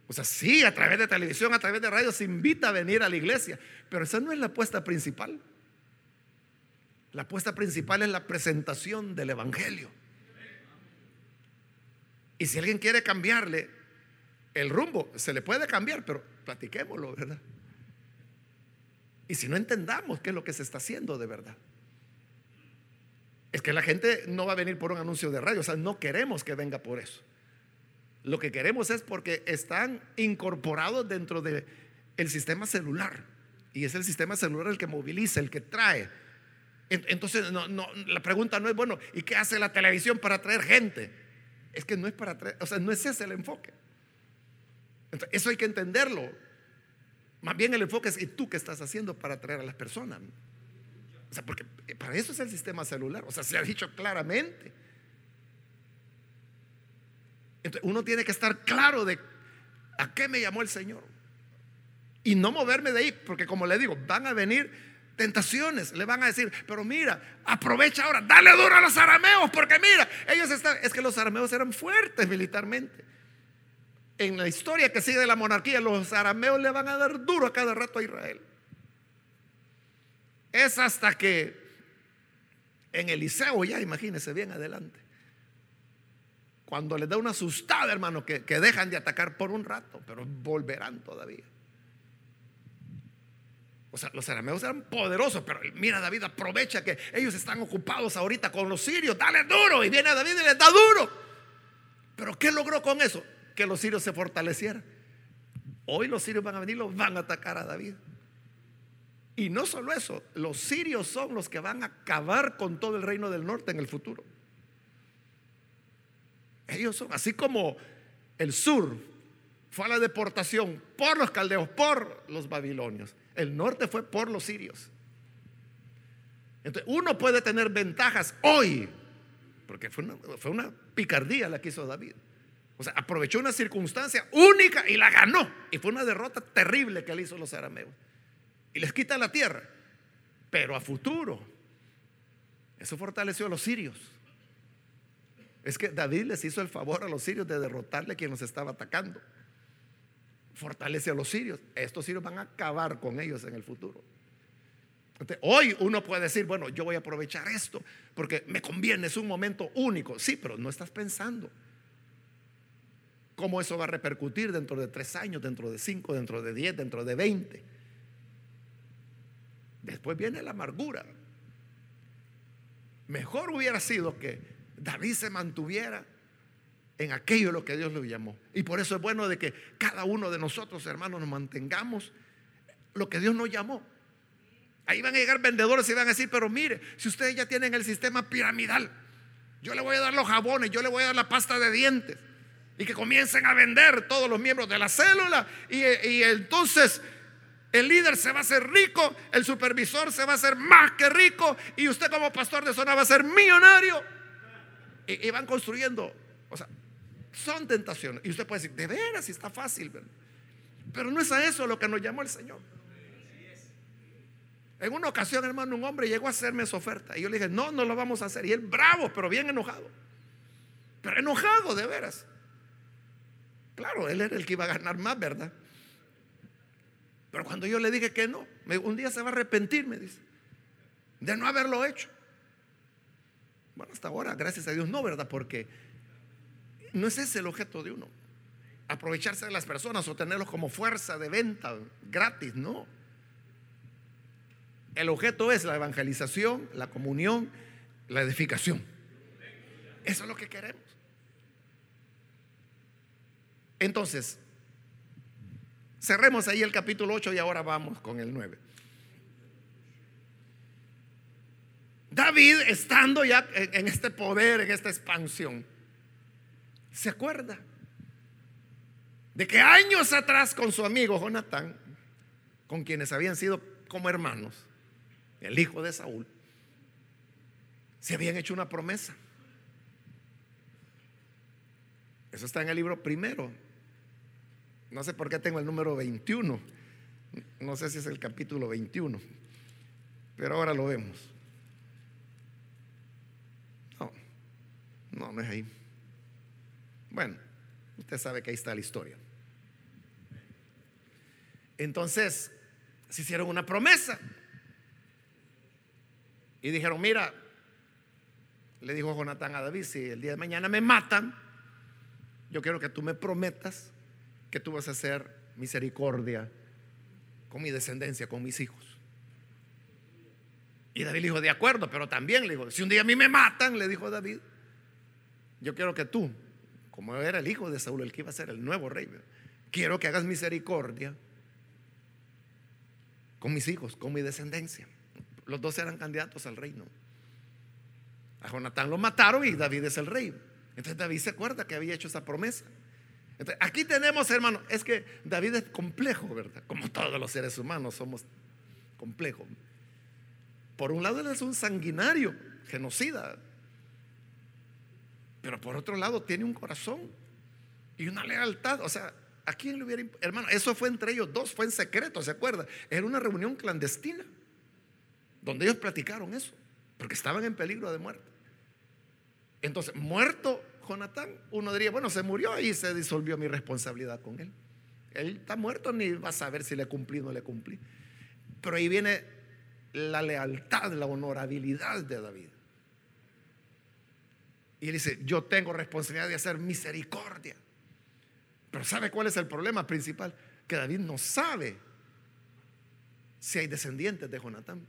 O sea, sí, a través de televisión, a través de radio se invita a venir a la iglesia, pero esa no es la apuesta principal. La apuesta principal es la presentación del Evangelio. Y si alguien quiere cambiarle el rumbo se le puede cambiar, pero platiquémoslo, ¿verdad? Y si no entendamos qué es lo que se está haciendo de verdad. Es que la gente no va a venir por un anuncio de radio, o sea, no queremos que venga por eso. Lo que queremos es porque están incorporados dentro del el sistema celular. Y es el sistema celular el que moviliza, el que trae. Entonces, la pregunta no es, bueno, ¿y qué hace la televisión para traer gente? Es que no es para traer, o sea, no es ese el enfoque eso hay que entenderlo. Más bien el enfoque es, ¿y tú qué estás haciendo para atraer a las personas? O sea, porque para eso es el sistema celular. O sea, se ha dicho claramente. Entonces, uno tiene que estar claro de a qué me llamó el Señor. Y no moverme de ahí, porque como le digo, van a venir tentaciones. Le van a decir, pero mira, aprovecha ahora, dale duro a los arameos, porque mira, ellos están, es que los arameos eran fuertes militarmente en la historia que sigue de la monarquía, los arameos le van a dar duro a cada rato a Israel. Es hasta que en Eliseo, ya imagínense bien adelante, cuando les da una asustada, hermano, que, que dejan de atacar por un rato, pero volverán todavía. O sea, los arameos eran poderosos, pero mira, David aprovecha que ellos están ocupados ahorita con los sirios, dale duro, y viene David y les da duro. Pero ¿qué logró con eso? que los sirios se fortalecieran. Hoy los sirios van a venir, los van a atacar a David. Y no solo eso, los sirios son los que van a acabar con todo el reino del norte en el futuro. Ellos son, así como el sur fue a la deportación por los caldeos, por los babilonios. El norte fue por los sirios. Entonces, uno puede tener ventajas hoy, porque fue una, picardía la que hizo David. O sea, aprovechó una circunstancia única y la ganó. Y fue una derrota terrible que le hizo los arameos. Y les quita la tierra. Pero a futuro, eso fortaleció a los sirios. Es que David les hizo el favor a los sirios de derrotarle a quien los estaba atacando. Fortalece a los sirios. Estos sirios van a acabar con ellos en el futuro. hoy uno puede decir, bueno, yo voy a aprovechar esto porque me conviene, es un momento único. Sí, pero no estás pensando cómo eso va a repercutir dentro de tres años, dentro de cinco, dentro de diez, dentro de veinte. Después viene la amargura. Mejor hubiera sido que David se mantuviera en aquello lo que Dios le llamó. Y por eso es bueno de que cada uno de nosotros, hermanos, nos mantengamos lo que Dios nos llamó. Ahí van a llegar vendedores y van a decir, pero mire, si ustedes ya tienen el sistema piramidal, yo le voy a dar los jabones, yo le voy a dar la pasta de dientes y que comiencen a vender todos los miembros de la célula y, entonces el líder se va a hacer rico, el supervisor se va a hacer más que rico y usted como pastor de zona va a ser millonario. Y, van construyendo, son tentaciones. Y usted puede decir, de veras, si está fácil, pero no es a eso lo que nos llamó el Señor. En una ocasión, hermano, un hombre llegó a hacerme esa oferta. Y yo le dije, no, no lo vamos a hacer. Y él bravo, pero bien enojado. Pero enojado, de veras. Claro, él era el que iba a ganar más, ¿verdad? Pero cuando yo le dije que no, un día se va a arrepentir, me dice, de no haberlo hecho. Bueno, hasta ahora, gracias a Dios, no, ¿verdad? Porque no es ese el objeto de uno. Aprovecharse de las personas o tenerlos como fuerza de venta gratis, no. El objeto es la evangelización, la comunión, la edificación. Eso es lo que queremos. Entonces, cerremos ahí el capítulo 8 y ahora vamos con el 9. David, estando ya en este poder, en esta expansión, se acuerda de que años atrás con su amigo Jonatán, con quienes habían sido como hermanos, el hijo de Saúl, se habían hecho una promesa. Eso está en el libro primero. No sé por qué tengo el número 21. No sé si es el capítulo 21. Pero ahora lo vemos. No, no, no es ahí. Bueno, usted sabe que ahí está la historia. Entonces, se hicieron una promesa. Y dijeron, mira, le dijo Jonatán a David, si el día de mañana me matan, yo quiero que tú me prometas que tú vas a hacer misericordia con mi descendencia, con mis hijos. Y David le dijo, de acuerdo, pero también le dijo, si un día a mí me matan, le dijo David, yo quiero que tú, como era el hijo de Saúl, el que iba a ser el nuevo rey, quiero que hagas misericordia con mis hijos, con mi descendencia. Los dos eran candidatos al reino. A Jonatán lo mataron y David es el rey. Entonces David se acuerda que había hecho esa promesa. Aquí tenemos, hermano, es que David es complejo, ¿verdad? Como todos los seres humanos somos complejos. Por un lado, él es un sanguinario, genocida. Pero por otro lado, tiene un corazón y una lealtad. O sea, ¿a quién le hubiera... Hermano, eso fue entre ellos dos, fue en secreto, ¿se acuerda? Era una reunión clandestina donde ellos platicaron eso, porque estaban en peligro de muerte. Entonces, muerto Jonatán, uno diría, bueno, se murió y se disolvió mi responsabilidad con él. Él está muerto, ni va a saber si le cumplí o no le cumplí. Pero ahí viene la lealtad, la honorabilidad de David. Y él dice, yo tengo responsabilidad de hacer misericordia. Pero ¿sabe cuál es el problema principal? Que David no sabe si hay descendientes de Jonatán.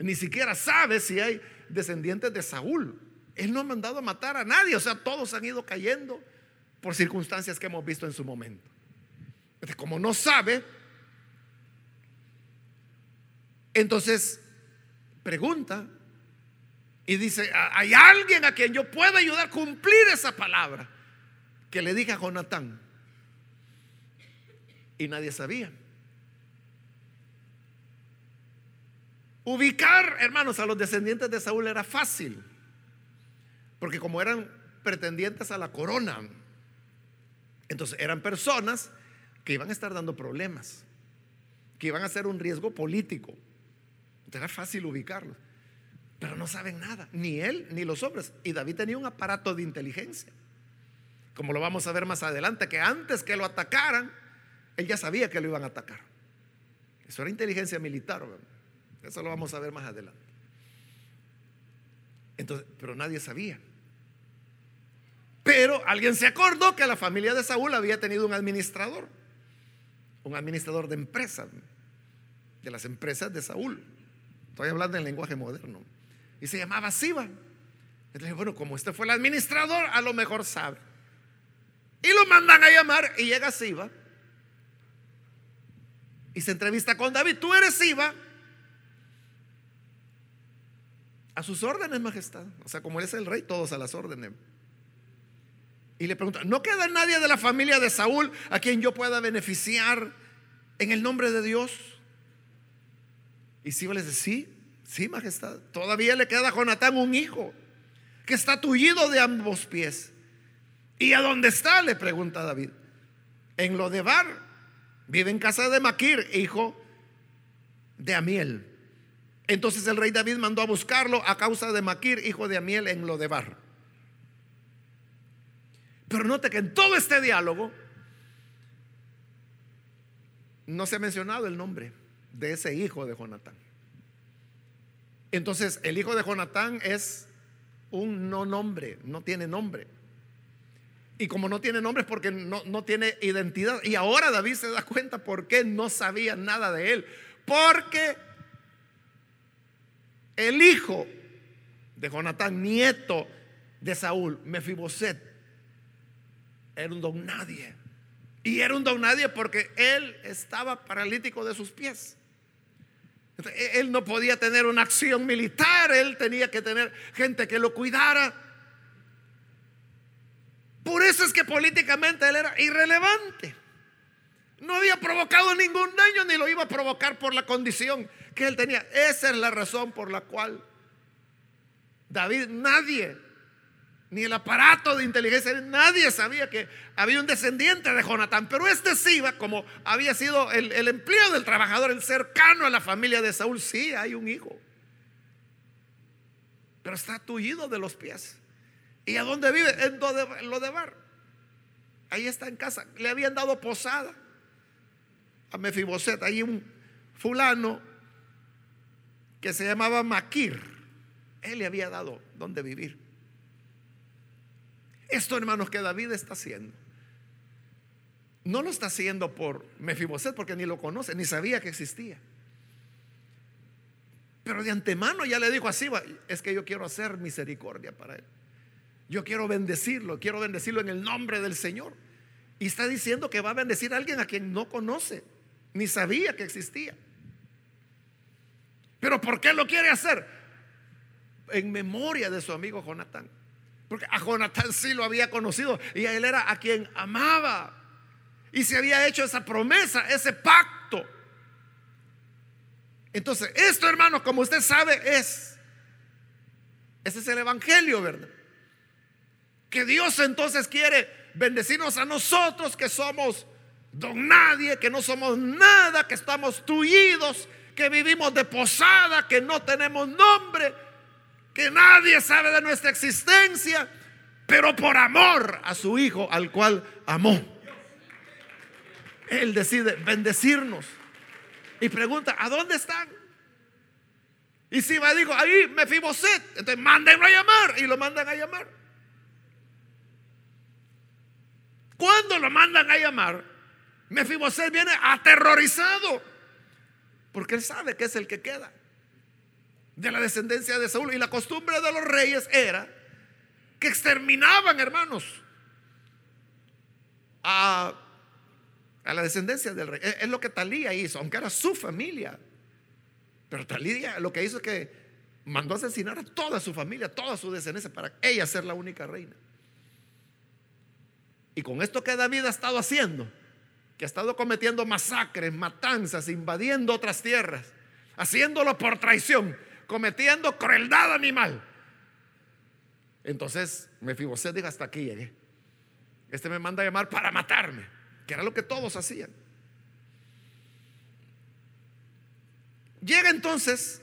Ni siquiera sabe si hay descendientes de Saúl. Él no ha mandado a matar a nadie. O sea, todos han ido cayendo por circunstancias que hemos visto en su momento. como no sabe, entonces pregunta y dice, ¿hay alguien a quien yo pueda ayudar a cumplir esa palabra que le dije a Jonatán? Y nadie sabía. Ubicar, hermanos, a los descendientes de Saúl era fácil, porque como eran pretendientes a la corona, entonces eran personas que iban a estar dando problemas, que iban a ser un riesgo político. Era fácil ubicarlos, pero no saben nada, ni él ni los hombres. Y David tenía un aparato de inteligencia, como lo vamos a ver más adelante, que antes que lo atacaran, él ya sabía que lo iban a atacar. Eso era inteligencia militar. Eso lo vamos a ver más adelante. Entonces, pero nadie sabía. Pero alguien se acordó que la familia de Saúl había tenido un administrador, un administrador de empresas, de las empresas de Saúl. Estoy hablando en lenguaje moderno. Y se llamaba Siba. Entonces, bueno, como este fue el administrador, a lo mejor sabe. Y lo mandan a llamar y llega Siba. Y se entrevista con David. Tú eres Siba. A sus órdenes, majestad. O sea, como él es el rey, todos a las órdenes. Y le pregunta, ¿no queda nadie de la familia de Saúl a quien yo pueda beneficiar en el nombre de Dios? Y Siba les dice, sí, sí, majestad. Todavía le queda a Jonatán un hijo que está tullido de ambos pies. ¿Y a dónde está? Le pregunta David. En lo de Bar. Vive en casa de Maquir, hijo de Amiel. Entonces el rey David mandó a buscarlo a causa de Maquir, hijo de Amiel, en Lodebar. Pero note que en todo este diálogo no se ha mencionado el nombre de ese hijo de Jonatán. Entonces el hijo de Jonatán es un no nombre, no tiene nombre. Y como no tiene nombre es porque no, no, tiene identidad. Y ahora David se da cuenta por qué no sabía nada de él. Porque el hijo de Jonatán, nieto de Saúl, Mefiboset, era un don nadie. Y era un don nadie porque él estaba paralítico de sus pies. Él no podía tener una acción militar, él tenía que tener gente que lo cuidara. Por eso es que políticamente él era irrelevante. No había provocado ningún daño ni lo iba a provocar por la condición que él tenía. Esa es la razón por la cual David, nadie, ni el aparato de inteligencia, nadie sabía que había un descendiente de Jonatán. Pero este sí iba, como había sido el, el empleo del trabajador, el cercano a la familia de Saúl. Sí, hay un hijo. Pero está tullido de los pies. ¿Y a dónde vive? En lo de bar. Ahí está en casa. Le habían dado posada a Mefiboset. Ahí un fulano que se llamaba Maquir. Él le había dado donde vivir. Esto, hermanos, que David está haciendo. No lo está haciendo por Mefiboset porque ni lo conoce, ni sabía que existía. Pero de antemano ya le dijo así, es que yo quiero hacer misericordia para él. Yo quiero bendecirlo, quiero bendecirlo en el nombre del Señor. Y está diciendo que va a bendecir a alguien a quien no conoce, ni sabía que existía. Pero ¿por qué lo quiere hacer? En memoria de su amigo Jonatán. Porque a Jonatán sí lo había conocido y él era a quien amaba. Y se había hecho esa promesa, ese pacto. Entonces, esto hermanos, como usted sabe, es, ese es el Evangelio, ¿verdad? Que Dios entonces quiere bendecirnos a nosotros que somos don nadie, que no somos nada, que estamos tullidos, que vivimos de posada, que no tenemos nombre, que nadie sabe de nuestra existencia, pero por amor a su Hijo al cual amó. Él decide bendecirnos y pregunta, ¿a dónde están? Y si va, dijo, ahí me Mefiboset, entonces mándenlo a llamar y lo mandan a llamar. Cuando lo mandan a llamar, Mefiboset viene aterrorizado, porque él sabe que es el que queda de la descendencia de Saúl. Y la costumbre de los reyes era que exterminaban, hermanos, a, la descendencia del rey. Es, lo que Talía hizo, aunque era su familia. Pero Talía lo que hizo es que mandó a asesinar a toda su familia, toda su descendencia, para ella ser la única reina. Y con esto que David ha estado haciendo, que ha estado cometiendo masacres, matanzas, invadiendo otras tierras, haciéndolo por traición, cometiendo crueldad animal. Entonces Mefiboset diga hasta aquí llegué. Este me manda a llamar para matarme, que era lo que todos hacían. Llega entonces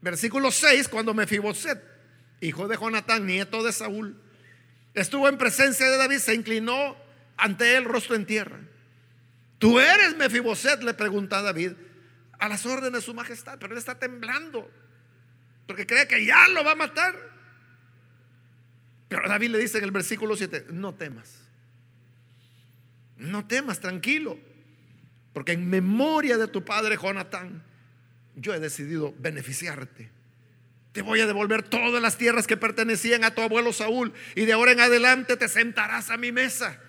versículo 6 cuando Mefiboset, hijo de Jonatán, nieto de Saúl, estuvo en presencia de David, se inclinó ante él rostro en tierra. Tú eres Mefiboset, le pregunta a David, a las órdenes de su majestad, pero él está temblando, porque cree que ya lo va a matar. Pero David le dice en el versículo 7, no temas, no temas, tranquilo, porque en memoria de tu padre Jonatán, yo he decidido beneficiarte. Te voy a devolver todas las tierras que pertenecían a tu abuelo Saúl y de ahora en adelante te sentarás a mi mesa.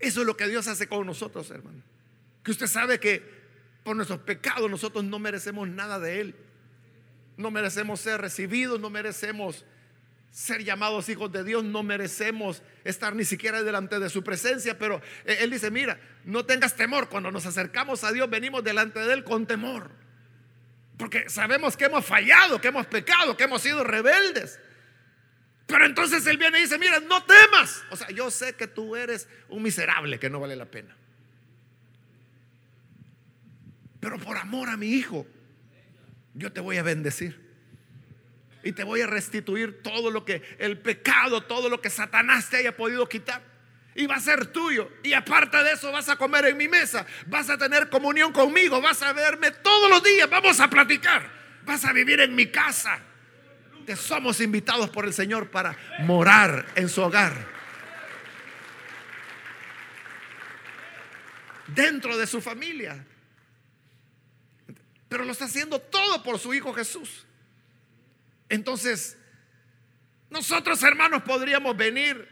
Eso es lo que Dios hace con nosotros, hermano. Que usted sabe que por nuestros pecados nosotros no merecemos nada de Él. No merecemos ser recibidos, no merecemos ser llamados hijos de Dios, no merecemos estar ni siquiera delante de su presencia, pero Él dice, mira, no tengas temor, cuando nos acercamos a Dios venimos delante de Él con temor. Porque sabemos que hemos fallado, que hemos pecado, que hemos sido rebeldes. Pero entonces él viene y dice, mira, no temas. O sea, yo sé que tú eres un miserable que no vale la pena. Pero por amor a mi hijo, yo te voy a bendecir. Y te voy a restituir todo lo que el pecado, todo lo que Satanás te haya podido quitar. Y va a ser tuyo. Y aparte de eso vas a comer en mi mesa. Vas a tener comunión conmigo. Vas a verme todos los días. Vamos a platicar. Vas a vivir en mi casa. Te somos invitados por el Señor para morar en su hogar. Dentro de su familia. Pero lo está haciendo todo por su Hijo Jesús. Entonces, nosotros hermanos podríamos venir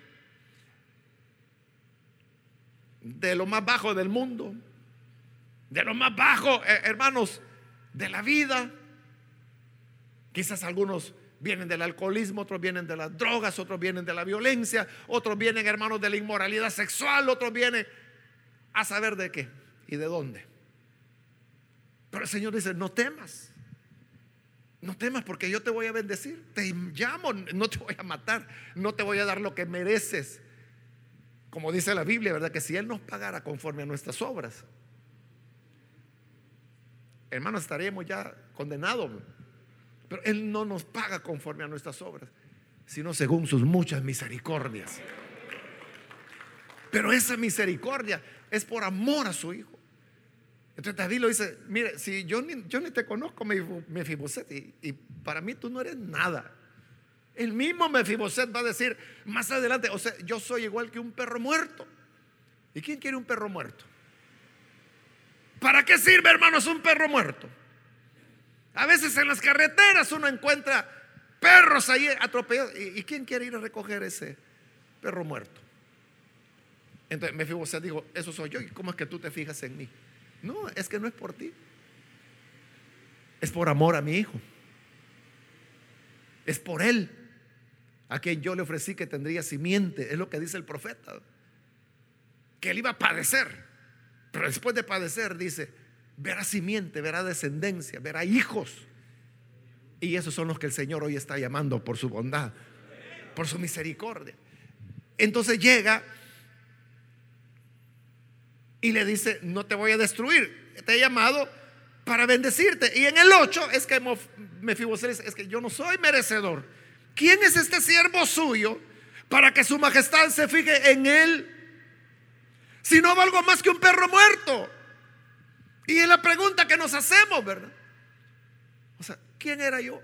de lo más bajo del mundo, de lo más bajo, eh, hermanos, de la vida. Quizás algunos vienen del alcoholismo, otros vienen de las drogas, otros vienen de la violencia, otros vienen, hermanos, de la inmoralidad sexual, otros vienen a saber de qué y de dónde. Pero el Señor dice, no temas. No temas porque yo te voy a bendecir. Te llamo, no te voy a matar, no te voy a dar lo que mereces. Como dice la Biblia, ¿verdad? Que si Él nos pagara conforme a nuestras obras, hermanos, estaríamos ya condenados. Pero Él no nos paga conforme a nuestras obras, sino según sus muchas misericordias. Pero esa misericordia es por amor a su Hijo. Entonces David lo dice, mire, si yo ni, yo ni te conozco, Mefiboset, y, para mí tú no eres nada. El mismo Mefiboset va a decir más adelante, o sea, yo soy igual que un perro muerto. ¿Y quién quiere un perro muerto? ¿Para qué sirve, hermanos, un perro muerto? A veces en las carreteras uno encuentra perros ahí atropellados. ¿Y, quién quiere ir a recoger ese perro muerto? Entonces Mefiboset dijo, eso soy yo. ¿Y cómo es que tú te fijas en mí? No, es que no es por ti. Es por amor a mi hijo. Es por él a quien yo le ofrecí que tendría simiente. Es lo que dice el profeta. Que él iba a padecer. Pero después de padecer dice, verá simiente, verá descendencia, verá hijos. Y esos son los que el Señor hoy está llamando por su bondad, por su misericordia. Entonces llega y le dice, no te voy a destruir, te he llamado para bendecirte. Y en el 8 es que Mefiboset es que yo no soy merecedor. ¿Quién es este siervo suyo para que su majestad se fije en él? Si no valgo más que un perro muerto. Y es la pregunta que nos hacemos, ¿verdad? O sea, ¿quién era yo?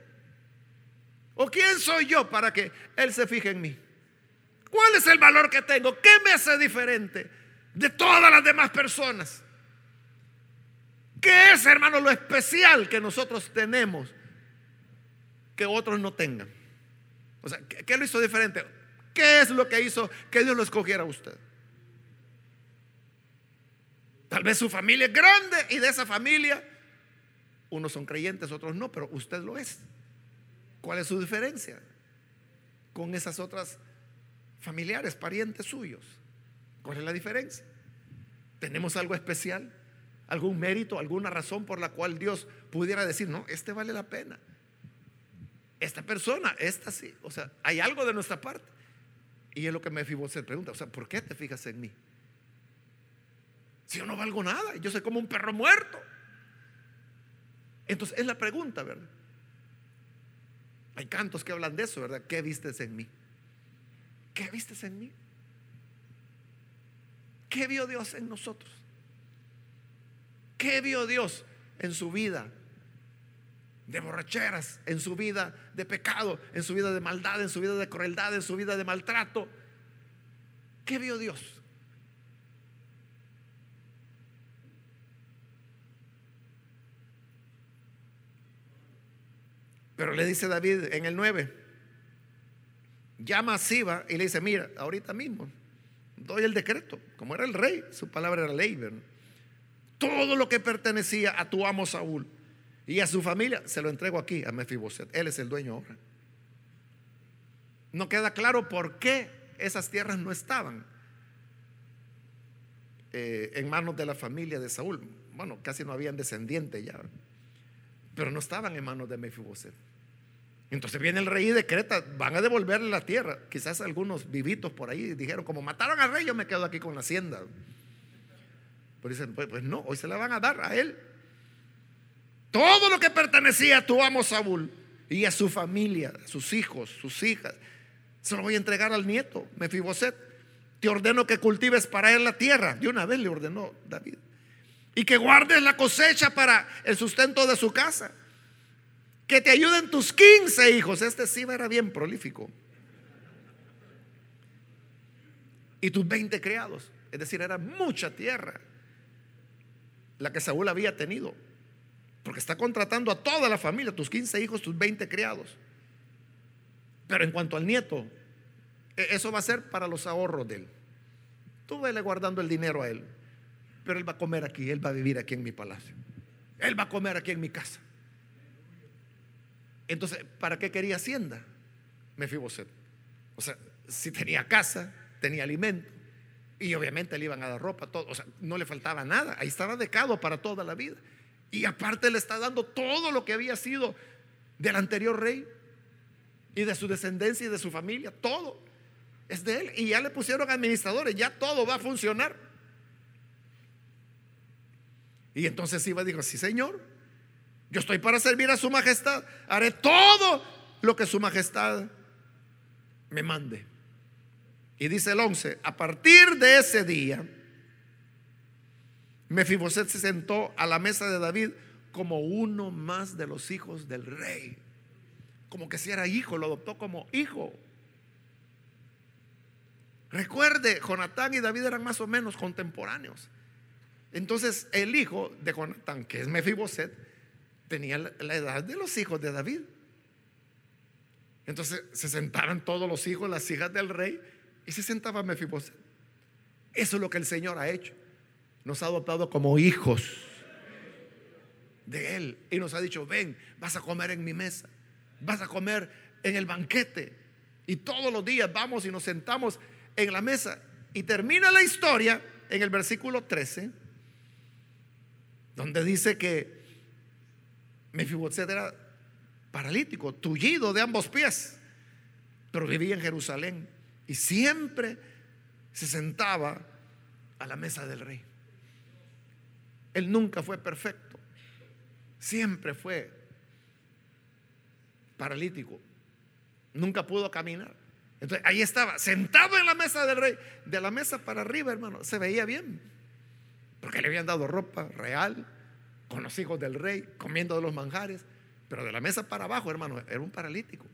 ¿O quién soy yo para que él se fije en mí? ¿Cuál es el valor que tengo? ¿Qué me hace diferente? De todas las demás personas. ¿Qué es, hermano, lo especial que nosotros tenemos que otros no tengan? O sea, ¿qué, lo hizo diferente? ¿Qué es lo que hizo que Dios lo escogiera a usted? Tal vez su familia es grande y de esa familia unos son creyentes, otros no, pero usted lo es. ¿Cuál es su diferencia con esas otras familiares, parientes suyos? ¿Cuál es la diferencia? ¿Tenemos algo especial? ¿Algún mérito? ¿Alguna razón por la cual Dios pudiera decir, no, este vale la pena? Esta persona, esta sí. O sea, hay algo de nuestra parte. Y es lo que me se pregunta, o sea, ¿por qué te fijas en mí? Si yo no valgo nada, yo soy como un perro muerto. Entonces es la pregunta, ¿verdad? Hay cantos que hablan de eso, ¿verdad? ¿Qué vistes en mí? ¿Qué vistes en mí? ¿Qué vio Dios en nosotros? ¿Qué vio Dios en su vida? De borracheras, en su vida de pecado, en su vida de maldad, en su vida de crueldad, en su vida de maltrato. ¿Qué vio Dios? Pero le dice David en el 9, llama a Siba y le dice, mira, ahorita mismo doy el decreto. Como era el rey, su palabra era ley. Todo lo que pertenecía a tu amo Saúl y a su familia, se lo entrego aquí a Mefiboset. Él es el dueño ahora. No queda claro por qué esas tierras no estaban eh, en manos de la familia de Saúl. Bueno, casi no habían descendientes ya, pero no estaban en manos de Mefiboset. Entonces viene el rey y decreta, van a devolverle la tierra. Quizás algunos vivitos por ahí dijeron, como mataron al rey, yo me quedo aquí con la hacienda. Pero dicen, pues, pues, no, hoy se la van a dar a él. Todo lo que pertenecía a tu amo Saúl y a su familia, sus hijos, sus hijas, se lo voy a entregar al nieto, Mefiboset. Te ordeno que cultives para él la tierra. De una vez le ordenó David. Y que guardes la cosecha para el sustento de su casa que te ayuden tus 15 hijos. Este sí era bien prolífico. Y tus 20 criados. Es decir, era mucha tierra la que Saúl había tenido. Porque está contratando a toda la familia, tus 15 hijos, tus 20 criados. Pero en cuanto al nieto, e-, eso va a ser para los ahorros de él. Tú vele guardando el dinero a él. Pero él va a comer aquí, él va a vivir aquí en mi palacio. Él va a comer aquí en mi casa. Entonces, ¿para qué quería hacienda? Mefiboset. O sea, si tenía casa, tenía alimento, y obviamente le iban a dar ropa, todo, o sea, no le faltaba nada, ahí estaba decado para toda la vida. Y aparte le está dando todo lo que había sido del anterior rey y de su descendencia y de su familia, todo es de él. Y ya le pusieron administradores, ya todo va a funcionar. Y entonces iba y dijo, sí señor, yo estoy para servir a su majestad. Haré todo lo que su majestad me mande. Y dice el 11, a partir de ese día, Mefiboset se sentó a la mesa de David como uno más de los hijos del rey. Como que si era hijo, lo adoptó como hijo. Recuerde, Jonatán y David eran más o menos contemporáneos. Entonces, el hijo de Jonatán, que es Mefiboset, tenía la edad de los hijos de David. Entonces se sentaban todos los hijos, las hijas del rey, y se sentaba Mefiboset. Eso es lo que el Señor ha hecho. Nos ha adoptado como hijos de Él. Y nos ha dicho, ven, vas a comer en mi mesa, vas a comer en el banquete. Y todos los días vamos y nos sentamos en la mesa. Y termina la historia en el versículo 13, donde dice que Mefiboset era paralítico, tullido de ambos pies, pero vivía en Jerusalén y siempre se sentaba a la mesa del rey. Él nunca fue perfecto, siempre fue paralítico, nunca pudo caminar. Entonces ahí estaba, sentado en la mesa del rey, de la mesa para arriba, hermano, se veía bien, porque le habían dado ropa real, con los hijos del rey, comiendo de los manjares, pero de la mesa para abajo, hermano, era un paralítico.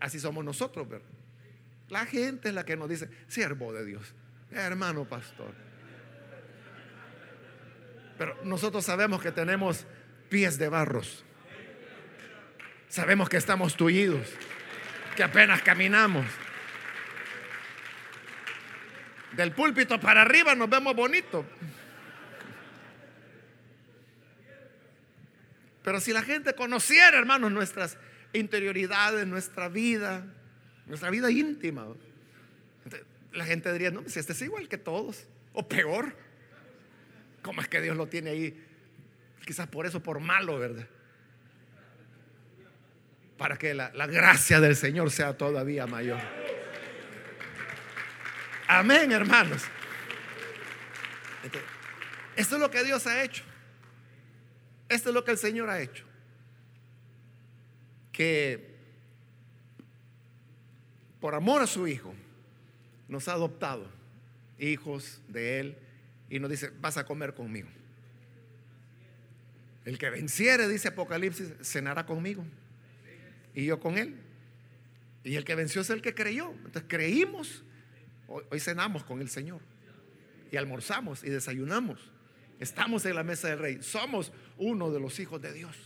así somos nosotros, ¿verdad? La gente es la que nos dice, siervo de Dios, hermano pastor. Pero nosotros sabemos que tenemos pies de barros. Sabemos que estamos tullidos, que apenas caminamos. Del púlpito para arriba nos vemos bonitos. Pero si la gente conociera, hermanos, nuestras interioridades, nuestra vida, nuestra vida íntima, la gente diría, no, si este es igual que todos, o peor. ¿Cómo es que Dios lo tiene ahí? Quizás por eso, por malo, ¿verdad? Para que la, la gracia del Señor sea todavía mayor. Amén, hermanos. Esto es lo que Dios ha hecho. Esto es lo que el Señor ha hecho. Que por amor a su Hijo nos ha adoptado hijos de Él y nos dice, vas a comer conmigo. El que venciere, dice Apocalipsis, cenará conmigo. Y yo con Él. Y el que venció es el que creyó. Entonces creímos. Hoy, hoy cenamos con el Señor. Y almorzamos y desayunamos. Estamos en la mesa del rey. Somos uno de los hijos de Dios.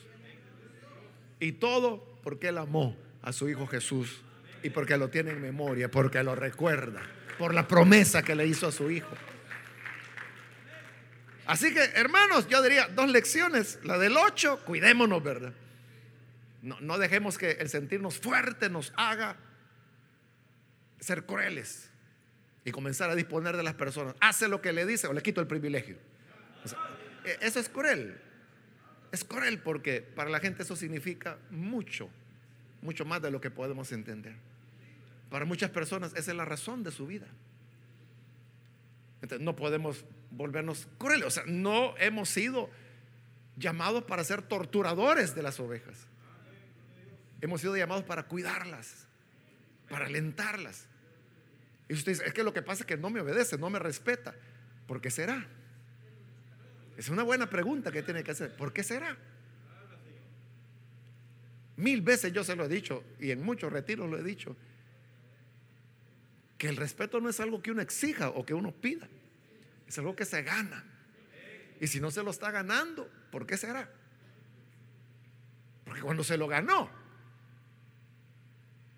Y todo porque Él amó a su Hijo Jesús. Y porque lo tiene en memoria, porque lo recuerda. Por la promesa que le hizo a su Hijo. Así que, hermanos, yo diría dos lecciones. La del 8, cuidémonos, ¿verdad? No, no dejemos que el sentirnos fuertes nos haga ser crueles y comenzar a disponer de las personas. Hace lo que le dice o le quito el privilegio. E, eso es cruel. es cruel porque para la gente eso significa mucho, mucho más de lo que podemos entender. Para muchas personas esa es la razón de su vida. Entonces no podemos volvernos crueles. O sea, no hemos sido llamados para ser torturadores de las ovejas. Hemos sido llamados para cuidarlas, para alentarlas. Y usted dice, es que lo que pasa es que no me obedece, no me respeta. ¿Por qué será? Es una buena pregunta que tiene que hacer. ¿Por qué será? Mil veces yo se lo he dicho y en muchos retiros lo he dicho. Que el respeto no es algo que uno exija o que uno pida. Es algo que se gana. Y si no se lo está ganando, ¿por qué será? Porque cuando se lo ganó,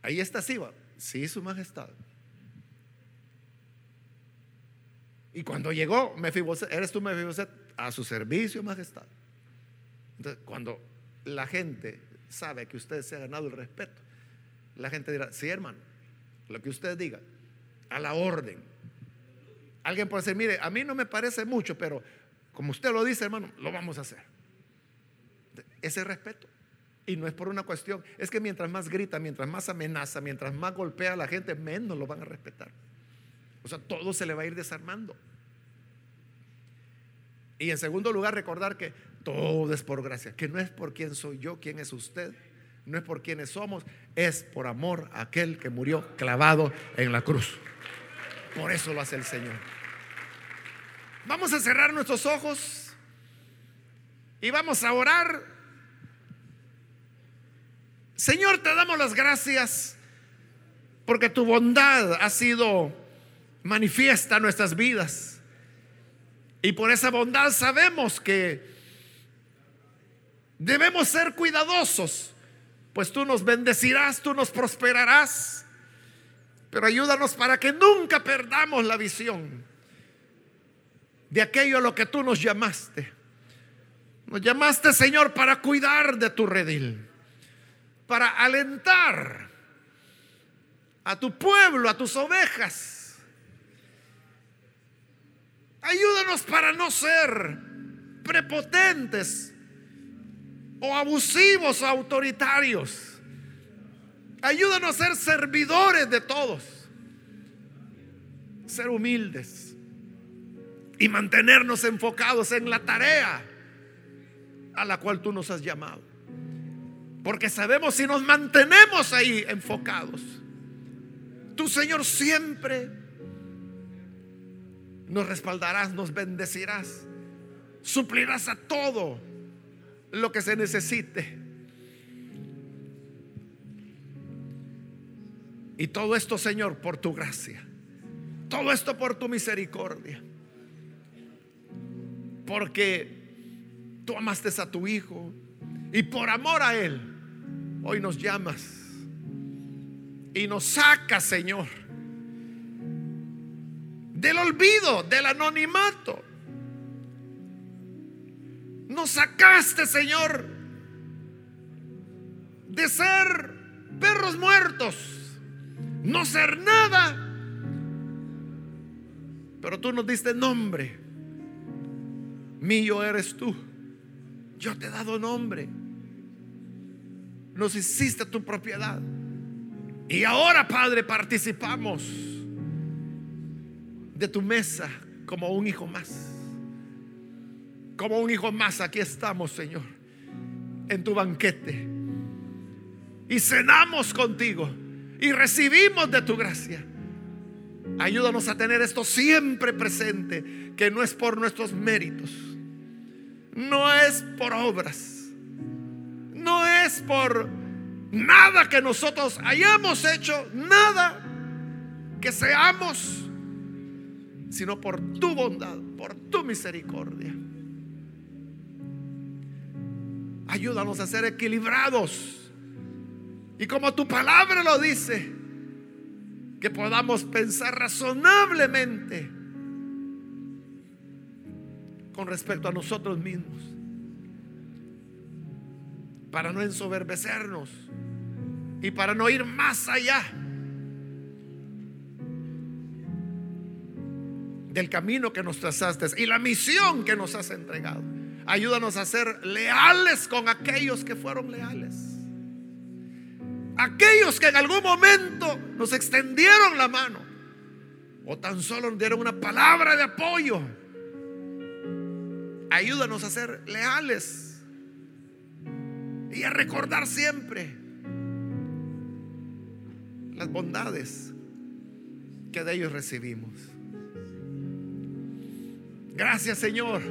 ahí está Siba. Sí, su majestad. Y cuando llegó Mefiboset, eres tú Mefiboset, a su servicio, majestad. Entonces, cuando la gente sabe que usted se ha ganado el respeto, la gente dirá, sí, hermano, lo que usted diga, a la orden. Alguien puede decir, mire, a mí no me parece mucho, pero como usted lo dice, hermano, lo vamos a hacer. Ese respeto. Y no es por una cuestión, es que mientras más grita, mientras más amenaza, mientras más golpea a la gente, menos lo van a respetar. O sea, todo se le va a ir desarmando. Y en segundo lugar, recordar que todo es por gracia, que no es por quién soy yo, quién es usted, no es por quiénes somos, es por amor a aquel que murió clavado en la cruz. Por eso lo hace el Señor. Vamos a cerrar nuestros ojos y vamos a orar. Señor, te damos las gracias porque tu bondad ha sido manifiesta en nuestras vidas. Y por esa bondad sabemos que debemos ser cuidadosos, pues tú nos bendecirás, tú nos prosperarás. Pero ayúdanos para que nunca perdamos la visión de aquello a lo que tú nos llamaste. Nos llamaste, Señor, para cuidar de tu redil, para alentar a tu pueblo, a tus ovejas Ayúdanos para no ser prepotentes o abusivos autoritarios. Ayúdanos a ser servidores de todos. Ser humildes y mantenernos enfocados en la tarea a la cual tú nos has llamado. Porque sabemos si nos mantenemos ahí enfocados, tú Señor siempre nos respaldarás, nos bendecirás, suplirás a todo lo que se necesite. Y todo esto, Señor, por tu gracia. Todo esto por tu misericordia. Porque tú amaste a tu Hijo y por amor a Él, hoy nos llamas y nos sacas, Señor del olvido, del anonimato. Nos sacaste, Señor, de ser perros muertos, no ser nada. Pero tú nos diste nombre. Mío eres tú. Yo te he dado nombre. Nos hiciste tu propiedad. Y ahora, Padre, participamos de tu mesa como un hijo más. Como un hijo más, aquí estamos, Señor, en tu banquete. Y cenamos contigo y recibimos de tu gracia. Ayúdanos a tener esto siempre presente, que no es por nuestros méritos, no es por obras, no es por nada que nosotros hayamos hecho, nada que seamos sino por tu bondad, por tu misericordia. Ayúdanos a ser equilibrados. Y como tu palabra lo dice, que podamos pensar razonablemente con respecto a nosotros mismos. Para no ensoberbecernos y para no ir más allá del camino que nos trazaste y la misión que nos has entregado. Ayúdanos a ser leales con aquellos que fueron leales. Aquellos que en algún momento nos extendieron la mano o tan solo nos dieron una palabra de apoyo. Ayúdanos a ser leales y a recordar siempre las bondades que de ellos recibimos. Gracias Señor.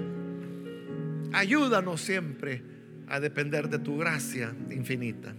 Ayúdanos siempre a depender de tu gracia infinita.